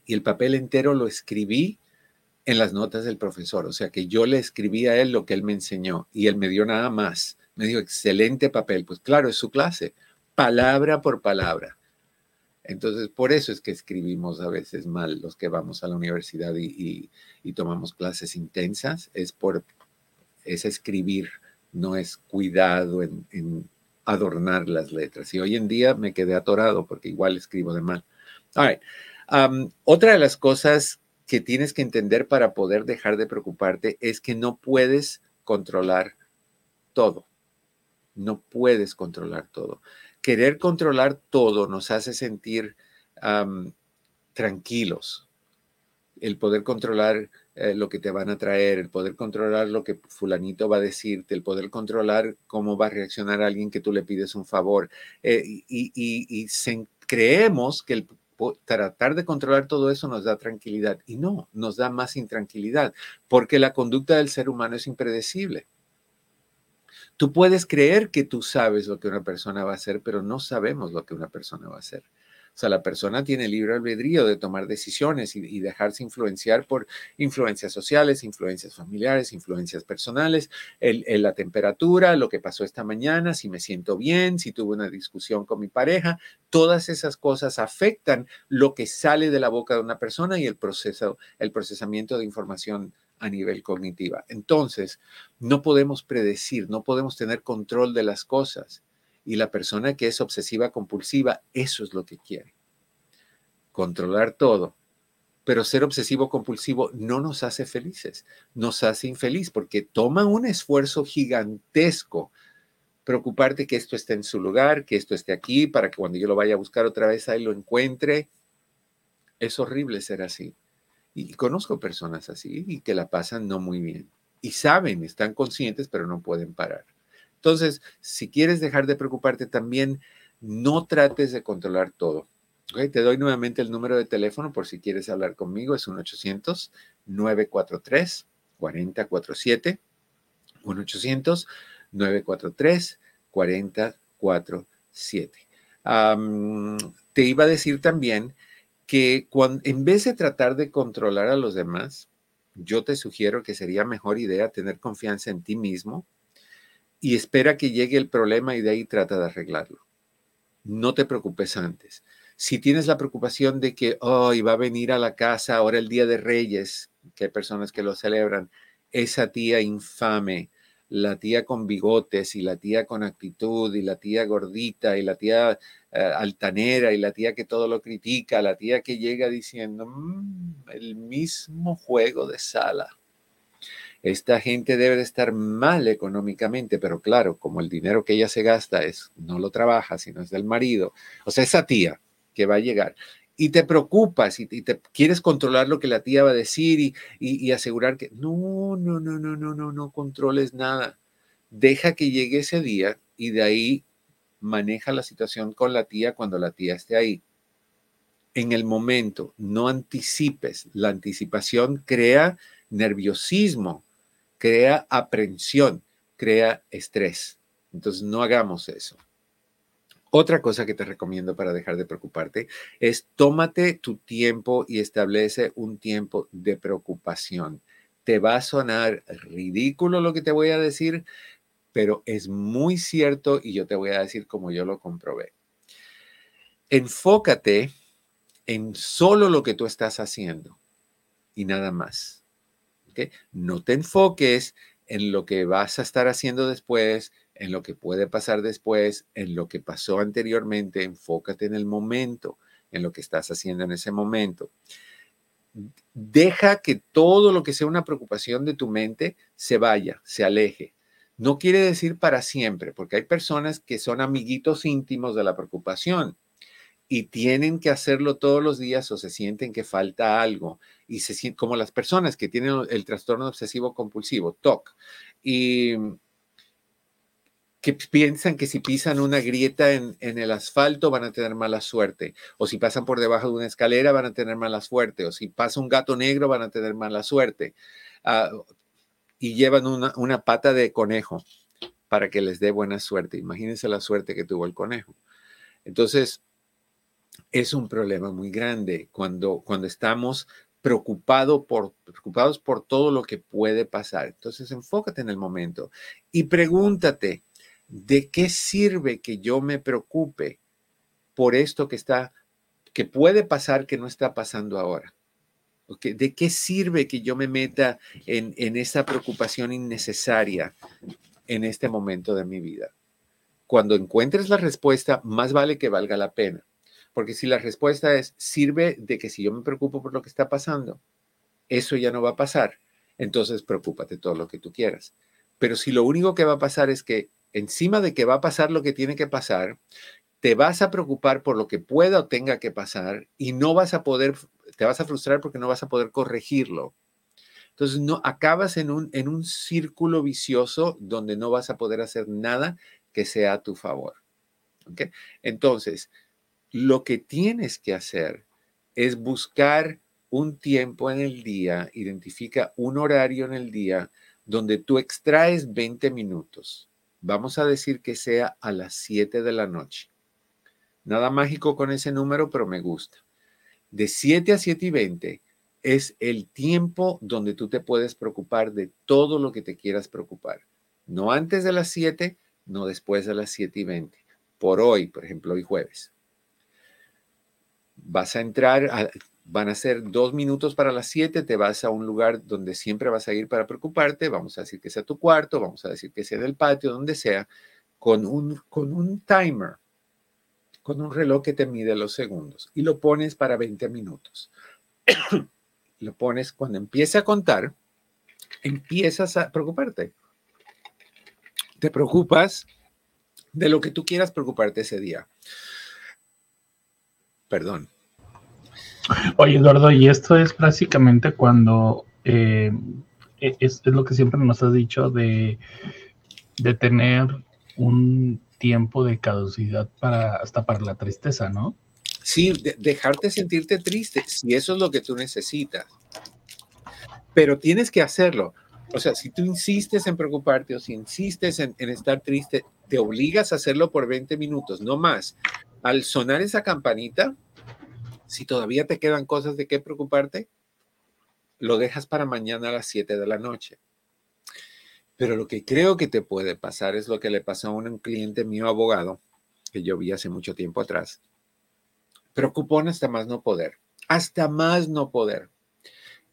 Speaker 1: Y el papel entero lo escribí en las notas del profesor. O sea que yo le escribí a él lo que él me enseñó y él me dio nada más Me dijo, excelente papel. Pues claro, es su clase, palabra por palabra. Entonces, por eso es que escribimos a veces mal los que vamos a la universidad y, tomamos clases intensas. Es por, es escribir, no es cuidado en, adornar las letras. Y hoy en día me quedé atorado porque igual escribo de mal. Otra de las cosas que tienes que entender para poder dejar de preocuparte es que no puedes controlar todo. No puedes controlar todo querer controlar todo nos hace sentir tranquilos. El poder controlar eh, lo que te van a traer, el poder controlar lo que fulanito va a decirte, el poder controlar cómo va a reaccionar alguien que tú le pides un favor. Eh, y, creemos que el tratar de controlar todo eso nos da tranquilidad. Y no, nos da más intranquilidad, porque la conducta del ser humano es impredecible. Tú puedes creer que tú sabes lo que una persona va a hacer, pero no sabemos lo que una persona va a hacer. Sea, la persona tiene libre albedrío de tomar decisiones y, dejarse influenciar por influencias sociales, influencias familiares, influencias personales, la temperatura, lo que pasó esta mañana, si me siento bien, si tuve una discusión con mi pareja. Todas esas cosas afectan lo que sale de la boca de una persona y el proceso, el procesamiento de información a nivel cognitiva. Entonces, no podemos predecir, no podemos tener control de las cosas. Y la persona que es obsesiva compulsiva, eso es lo que quiere. Controlar todo. Pero ser obsesivo compulsivo no nos hace felices, nos hace infeliz porque toma un esfuerzo gigantesco preocuparte que esto esté en su lugar, que esto esté aquí, para que cuando yo lo vaya a buscar otra vez ahí lo encuentre. Es horrible ser así. Y conozco personas así y que la pasan no muy bien. Y saben, están conscientes, pero no pueden parar. Entonces, si quieres dejar de preocuparte también, no trates de controlar todo. Te doy nuevamente el número de teléfono por si quieres hablar conmigo. Es un 800-943-4047. 1-800-943-4047. te iba a decir también que en vez de tratar de controlar a los demás, yo te sugiero que sería mejor idea tener confianza en ti mismo y espera que llegue el problema y de ahí trata de arreglarlo. No te preocupes antes. Si tienes la preocupación de que hoy va a venir a la casa ahora el Día de Reyes, que hay personas que lo celebran, esa tía infame, la tía con bigotes y la tía con actitud y la tía gordita y la tía eh, altanera y la tía que todo lo critica, la tía que llega diciendo mm, el mismo juego de sala. Esta gente debe de estar mal económicamente, pero claro, como el dinero que ella se gasta es no lo trabaja, sino es del marido. O sea, esa tía que va a llegar y te preocupas y, te quieres controlar lo que la tía va a decir y, y, asegurar que no, no, no, no, no, no, no controles nada. Deja que llegue ese día y de ahí maneja la situación con la tía cuando la tía esté ahí. En el momento, no anticipes. La anticipación crea nerviosismo, crea aprensión, crea estrés. Entonces, no hagamos eso. Otra cosa que te recomiendo para dejar de preocuparte es tómate tu tiempo y establece un tiempo de preocupación. Te va a sonar ridículo lo que te voy a decir, pero es muy cierto y yo te voy a decir como yo lo comprobé. Enfócate en solo lo que tú estás haciendo y nada más. No te enfoques en lo que vas a estar haciendo después, en lo que puede pasar después, en lo que pasó anteriormente, enfócate en el momento, en lo que estás haciendo en ese momento. Deja que todo lo que sea una preocupación de tu mente se vaya, se aleje. No quiere decir para siempre, porque hay personas que son amiguitos íntimos de la preocupación y tienen que hacerlo todos los días o se sienten que falta algo y se sienten como las personas que tienen el trastorno obsesivo compulsivo, TOC, y que piensan que si pisan una grieta en, el asfalto van a tener mala suerte, o si pasan por debajo de una escalera van a tener mala suerte, o si pasa un gato negro van a tener mala suerte, ah, y llevan una, una pata de conejo para que les dé buena suerte. Imagínense la suerte que tuvo el conejo. Entonces, es un problema muy grande cuando, cuando estamos preocupado por, preocupados por todo lo que puede pasar. Entonces, enfócate en el momento y pregúntate, ¿de qué sirve que yo me preocupe por esto que está, que puede pasar que no está pasando ahora? ¿De qué sirve que yo me meta en, en esa preocupación innecesaria en este momento de mi vida? Cuando encuentres la respuesta, más vale que valga la pena. Porque si la respuesta es, sirve de que si yo me preocupo por lo que está pasando, eso ya no va a pasar, entonces preocúpate todo lo que tú quieras. Pero si lo único que va a pasar es que encima de que va a pasar lo que tiene que pasar, te vas a preocupar por lo que pueda o tenga que pasar y no vas a poder, te vas a frustrar porque no vas a poder corregirlo. Entonces, no acabas en un, en un círculo vicioso donde no vas a poder hacer nada que sea a tu favor. Entonces, lo que tienes que hacer es buscar un tiempo en el día, identifica un horario en el día donde tú extraes 20 minutos. Vamos a decir que sea a las 7 de la noche. Nada mágico con ese número, pero me gusta. De 7 a 7 y 20 es el tiempo donde tú te puedes preocupar de todo lo que te quieras preocupar. No antes de las 7, no después de las 7 y 20. Por hoy, por ejemplo, hoy jueves vas a entrar, van a ser dos minutos para las siete, te vas a un lugar donde siempre vas a ir para preocuparte, vamos a decir que sea tu cuarto, vamos a decir que sea en el patio, donde sea, con un, con un timer, con un reloj que te mide los segundos y lo pones para 20 minutos. lo pones cuando empiece a contar, empiezas a preocuparte. Te preocupas de lo que tú quieras preocuparte ese día. Perdón.
Speaker 3: Oye, Eduardo, y esto es básicamente cuando eh, e, es, lo que siempre nos has dicho de, de tener un tiempo de caducidad para hasta para la tristeza, ¿no?
Speaker 1: Sí, dejarte sentirte triste, si eso es lo que tú necesitas. Pero tienes que hacerlo. O sea, si tú insistes en preocuparte o si insistes en, en, estar triste, te obligas a hacerlo por 20 minutos, no más. Al sonar esa campanita, si todavía te quedan cosas de qué preocuparte, lo dejas para mañana a las 7 de la noche. Pero lo que creo que te puede pasar es lo que le pasó a un cliente mío abogado, que yo vi hace mucho tiempo atrás. Preocupón hasta más no poder, hasta más no poder.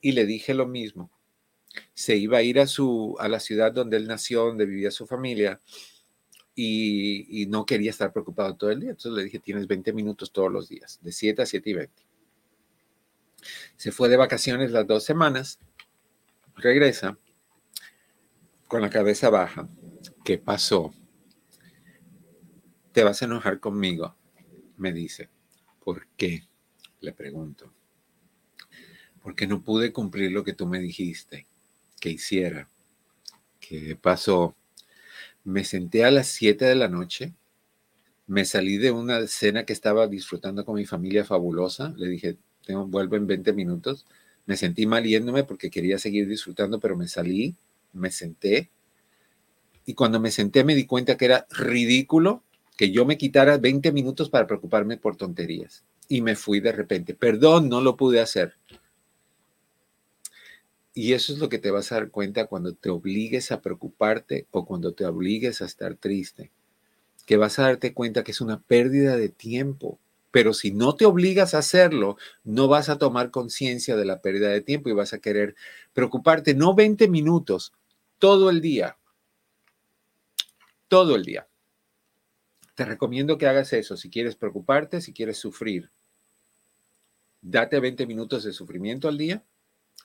Speaker 1: Y le dije lo mismo. Se iba a ir a, su, a la ciudad donde él nació, donde vivía su familia, y, no quería estar preocupado todo el día. Entonces le dije, tienes 20 minutos todos los días, de 7 a 7 y 20. Se fue de vacaciones las dos semanas, regresa con la cabeza baja. ¿Qué pasó? Te vas a enojar conmigo, me dice. ¿Por qué? Le pregunto. Porque no pude cumplir lo que tú me dijiste que hiciera. ¿Qué pasó? Me senté a las 7 de la noche, me salí de una cena que estaba disfrutando con mi familia fabulosa, le dije, tengo, vuelvo en 20 minutos, me sentí mal yéndome porque quería seguir disfrutando, pero me salí, me senté, y cuando me senté me di cuenta que era ridículo que yo me quitara 20 minutos para preocuparme por tonterías. Y me fui de repente. Perdón, no lo pude hacer. Y eso es lo que te vas a dar cuenta cuando te obligues a preocuparte o cuando te obligues a estar triste. Que vas a darte cuenta que es una pérdida de tiempo. Pero si no te obligas a hacerlo, no vas a tomar conciencia de la pérdida de tiempo y vas a querer preocuparte no 20 minutos, todo el día. Todo el día. Te recomiendo que hagas eso si quieres preocuparte, si quieres sufrir. Date 20 minutos de sufrimiento al día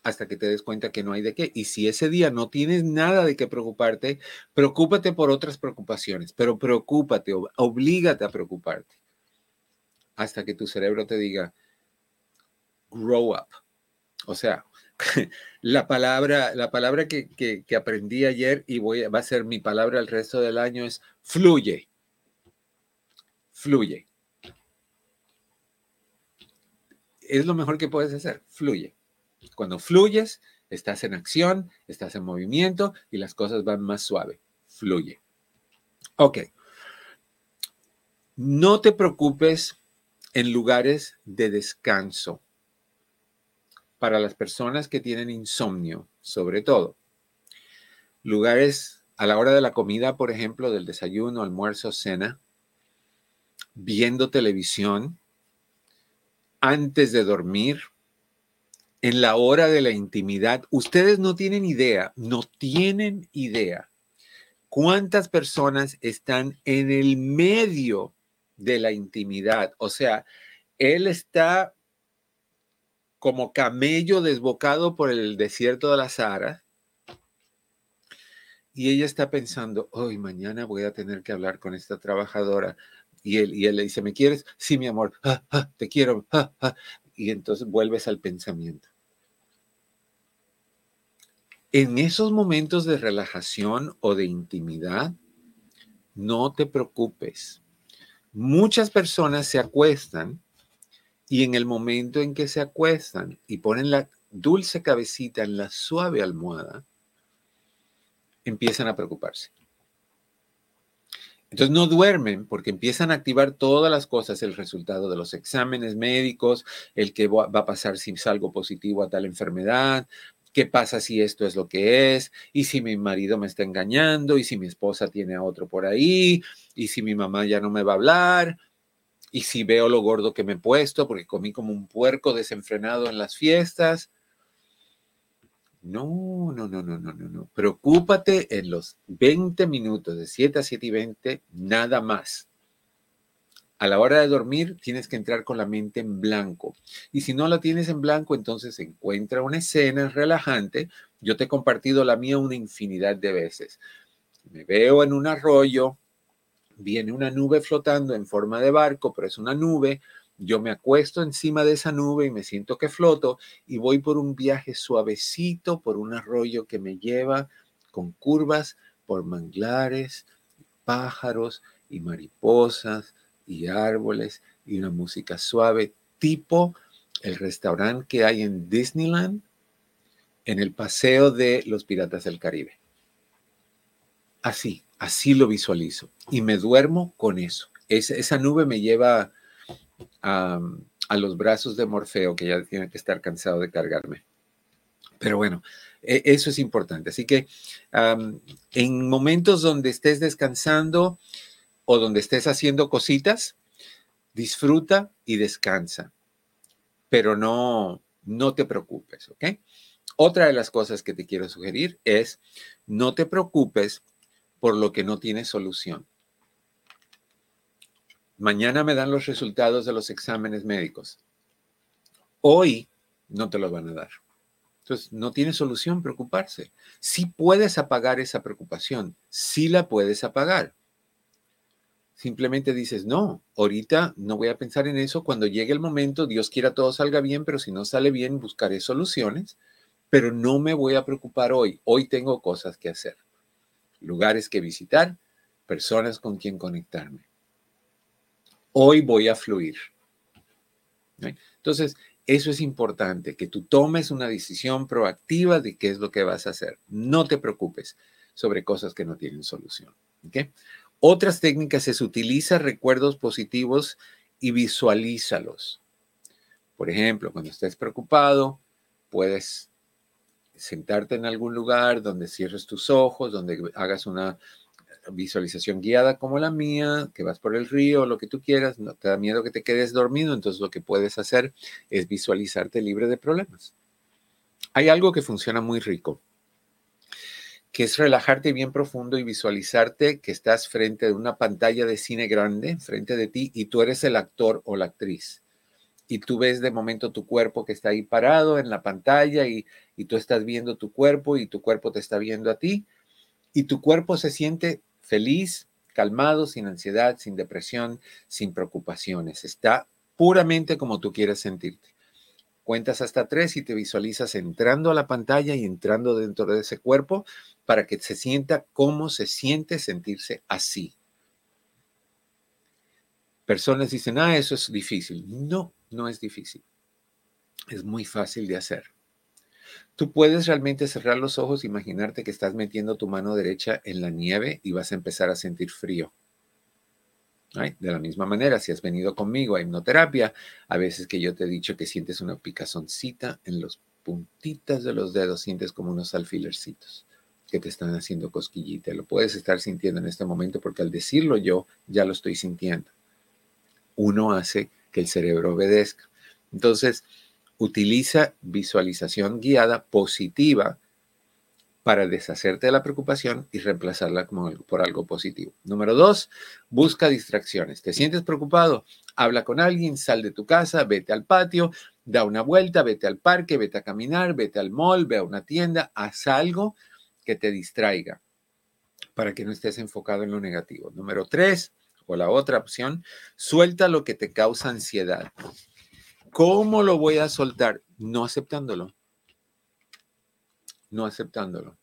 Speaker 1: hasta que te des cuenta que no hay de qué. Y si ese día no tienes nada de qué preocuparte, preocúpate por otras preocupaciones, pero preocúpate, oblígate a preocuparte hasta que tu cerebro te diga, grow up. O sea, la palabra, la palabra que, que, aprendí ayer y voy, va a ser mi palabra el resto del año es fluye. Fluye. Es lo mejor que puedes hacer, fluye. Cuando fluyes, estás en acción, estás en movimiento y las cosas van más suave. Fluye. Ok. No te preocupes en lugares de descanso. Para las personas que tienen insomnio, sobre todo. Lugares a la hora de la comida, por ejemplo, del desayuno, almuerzo, cena, viendo televisión, antes de dormir, en la hora de la intimidad. Ustedes no tienen idea, no tienen idea cuántas personas están en el medio de la intimidad. O sea, él está como camello desbocado por el desierto de la Sahara y ella está pensando, hoy mañana voy a tener que hablar con esta trabajadora. Y él, y él le dice, ¿me quieres? Sí, mi amor, ah, ah, te quiero. Ah, y entonces vuelves al pensamiento. En esos momentos de relajación o de intimidad, no te preocupes. Muchas personas se acuestan y en el momento en que se acuestan y ponen la dulce cabecita en la suave almohada, empiezan a preocuparse. Entonces no duermen porque empiezan a activar todas las cosas, el resultado de los exámenes médicos, el que va a pasar si salgo positivo a tal enfermedad, qué pasa si esto es lo que es, y si mi marido me está engañando, y si mi esposa tiene a otro por ahí, y si mi mamá ya no me va a hablar, y si veo lo gordo que me he puesto porque comí como un puerco desenfrenado en las fiestas. No, no, no, no, no, no, no. Preocúpate en los 20 minutos, de 7 a 7 y 20, nada más. A la hora de dormir tienes que entrar con la mente en blanco. Y si no la tienes en blanco, entonces encuentra una escena relajante. Yo te he compartido la mía una infinidad de veces. Me veo en un arroyo, viene una nube flotando en forma de barco, pero es una nube, yo me acuesto encima de esa nube y me siento que floto y voy por un viaje suavecito, por un arroyo que me lleva con curvas, por manglares, pájaros y mariposas y árboles y una música suave, tipo el restaurante que hay en Disneyland en el paseo de los Piratas del Caribe. Así, así lo visualizo y me duermo con eso. esa nube me lleva a, los brazos de Morfeo, que ya tiene que estar cansado de cargarme. Pero bueno, e, eso es importante. Así que en momentos donde estés descansando o donde estés haciendo cositas, disfruta y descansa, pero no, no te preocupes, ¿ok? Otra de las cosas que te quiero sugerir es no te preocupes por lo que no tiene solución mañana me dan los resultados de los exámenes médicos. Hoy no te los van a dar. Entonces, no tiene solución preocuparse. Si puedes apagar esa preocupación, sí la puedes apagar. Simplemente dices, no, ahorita no voy a pensar en eso. Cuando llegue el momento, Dios quiera todo salga bien, pero si no sale bien, buscaré soluciones. Pero no me voy a preocupar hoy. Hoy tengo cosas que hacer. Lugares que visitar, personas con quien conectarme hoy voy a fluir. Entonces, eso es importante, que tú tomes una decisión proactiva de qué es lo que vas a hacer. No te preocupes sobre cosas que no tienen solución. Otras técnicas es utiliza recuerdos positivos y visualízalos. Por ejemplo, cuando estés preocupado, puedes sentarte en algún lugar donde cierres tus ojos, donde hagas una visualización guiada como la mía, que vas por el río, lo que tú quieras, no te da miedo que te quedes dormido, entonces lo que puedes hacer es visualizarte libre de problemas. Hay algo que funciona muy rico, que es relajarte bien profundo y visualizarte que estás frente a una pantalla de cine grande, frente de ti, y tú eres el actor o la actriz. Y tú ves de momento tu cuerpo que está ahí parado en la pantalla y, y tú estás viendo tu cuerpo y tu cuerpo te está viendo a ti y tu cuerpo se siente feliz, calmado, sin ansiedad, sin depresión, sin preocupaciones. Está puramente como tú quieres sentirte. Cuentas hasta tres y te visualizas entrando a la pantalla y entrando dentro de ese cuerpo para que se sienta cómo se siente sentirse así. Personas dicen, ah, eso es difícil. No, no es difícil. Es muy fácil de hacer. Tú puedes realmente cerrar los ojos, imaginarte que estás metiendo tu mano derecha en la nieve y vas a empezar a sentir frío. De la misma manera, si has venido conmigo a hipnoterapia, a veces que yo te he dicho que sientes una picazoncita en los puntitas de los dedos, sientes como unos alfilercitos. que te están haciendo cosquillita. Lo puedes estar sintiendo en este momento porque al decirlo yo ya lo estoy sintiendo. Uno hace que el cerebro obedezca. Entonces, utiliza visualización guiada positiva para deshacerte de la preocupación y reemplazarla por algo positivo. Número dos, busca distracciones. ¿Te sientes preocupado? Habla con alguien, sal de tu casa, vete al patio, da una vuelta, vete al parque, vete a caminar, vete al mall, ve a una tienda, haz algo que te distraiga para que no estés enfocado en lo negativo. Número tres, o la otra opción, suelta lo que te causa ansiedad. ¿Cómo lo voy a soltar? No aceptándolo. No aceptándolo.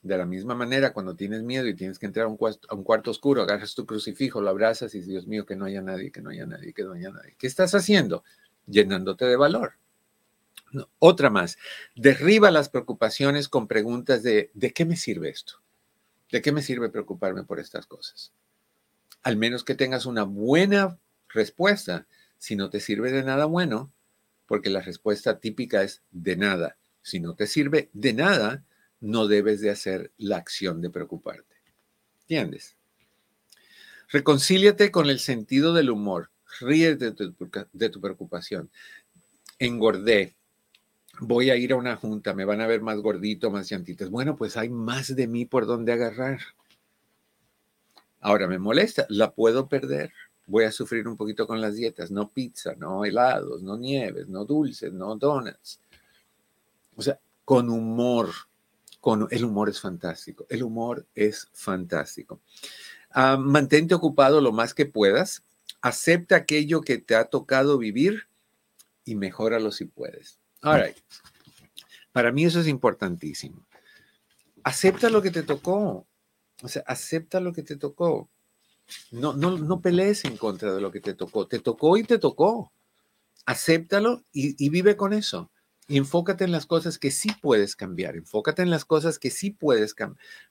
Speaker 1: De la misma manera, cuando tienes miedo y tienes que entrar a un, cuarto, oscuro, agarras tu crucifijo, lo abrazas y Dios mío, que no haya nadie, que no haya nadie, que no haya nadie. ¿Qué estás haciendo? Llenándote de valor. otra más. Derriba las preocupaciones con preguntas de ¿de qué me sirve esto? ¿De qué me sirve preocuparme por estas cosas? Al menos que tengas una buena respuesta si no te sirve de nada bueno, porque la respuesta típica es de nada. Si no te sirve de nada, no debes de hacer la acción de preocuparte. ¿Entiendes? Reconcíliate con el sentido del humor. Ríete de tu, de tu preocupación. Engordé. Voy a ir a una junta, me van a ver más gordito, más llantitas. Bueno, pues hay más de mí por donde agarrar. Ahora me molesta, la puedo perder voy a sufrir un poquito con las dietas, no pizza, no helados, no nieves, no dulces, no donuts. O sea, con humor, con, el humor es fantástico, el humor es fantástico. Ah, mantente ocupado lo más que puedas, acepta aquello que te ha tocado vivir y mejóralo si puedes. All right. Para mí eso es importantísimo. Acepta lo que te tocó. O sea, acepta lo que te tocó. No, no, no pelees en contra de lo que te tocó. Te tocó y te tocó. Acéptalo y, vive con eso. enfócate en las cosas que sí puedes cambiar. Enfócate en las cosas que sí puedes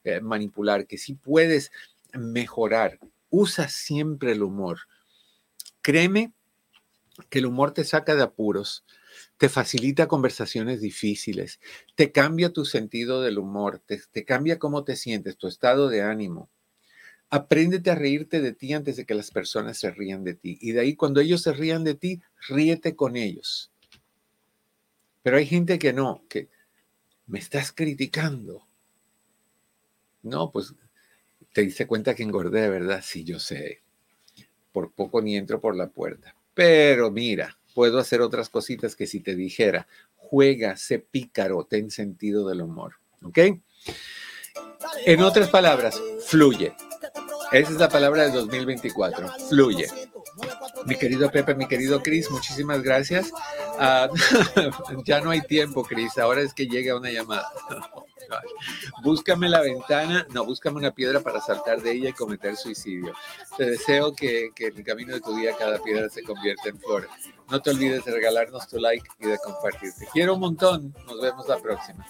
Speaker 1: eh, manipular, que sí puedes mejorar. Usa siempre el humor. Créeme que el humor te saca de apuros, te facilita conversaciones difíciles, te cambia tu sentido del humor, te cambia cómo te sientes, tu estado de ánimo. Apréndete a reírte de ti antes de que las personas se rían de ti. Y de ahí, cuando ellos se rían de ti, ríete con ellos. Pero hay gente que no, que me estás criticando. No, pues te diste cuenta que engordé, ¿verdad? Sí, yo sé. Por poco ni entro por la puerta. Pero mira, puedo hacer otras cositas que si te dijera, juega, sé pícaro, ten sentido del humor. ¿Ok? En otras palabras, fluye. Esa es la palabra del 2024. Fluye. Mi querido Pepe, mi querido Cris, muchísimas gracias. Ah, ya no hay tiempo, Cris. Ahora es que llega una llamada. búscame la ventana, no, búscame una piedra para saltar de ella y cometer suicidio. Te deseo que, que en el camino de tu día cada piedra se convierta en flor. No te olvides de regalarnos tu like y de compartir. Te quiero un montón. Nos vemos la próxima.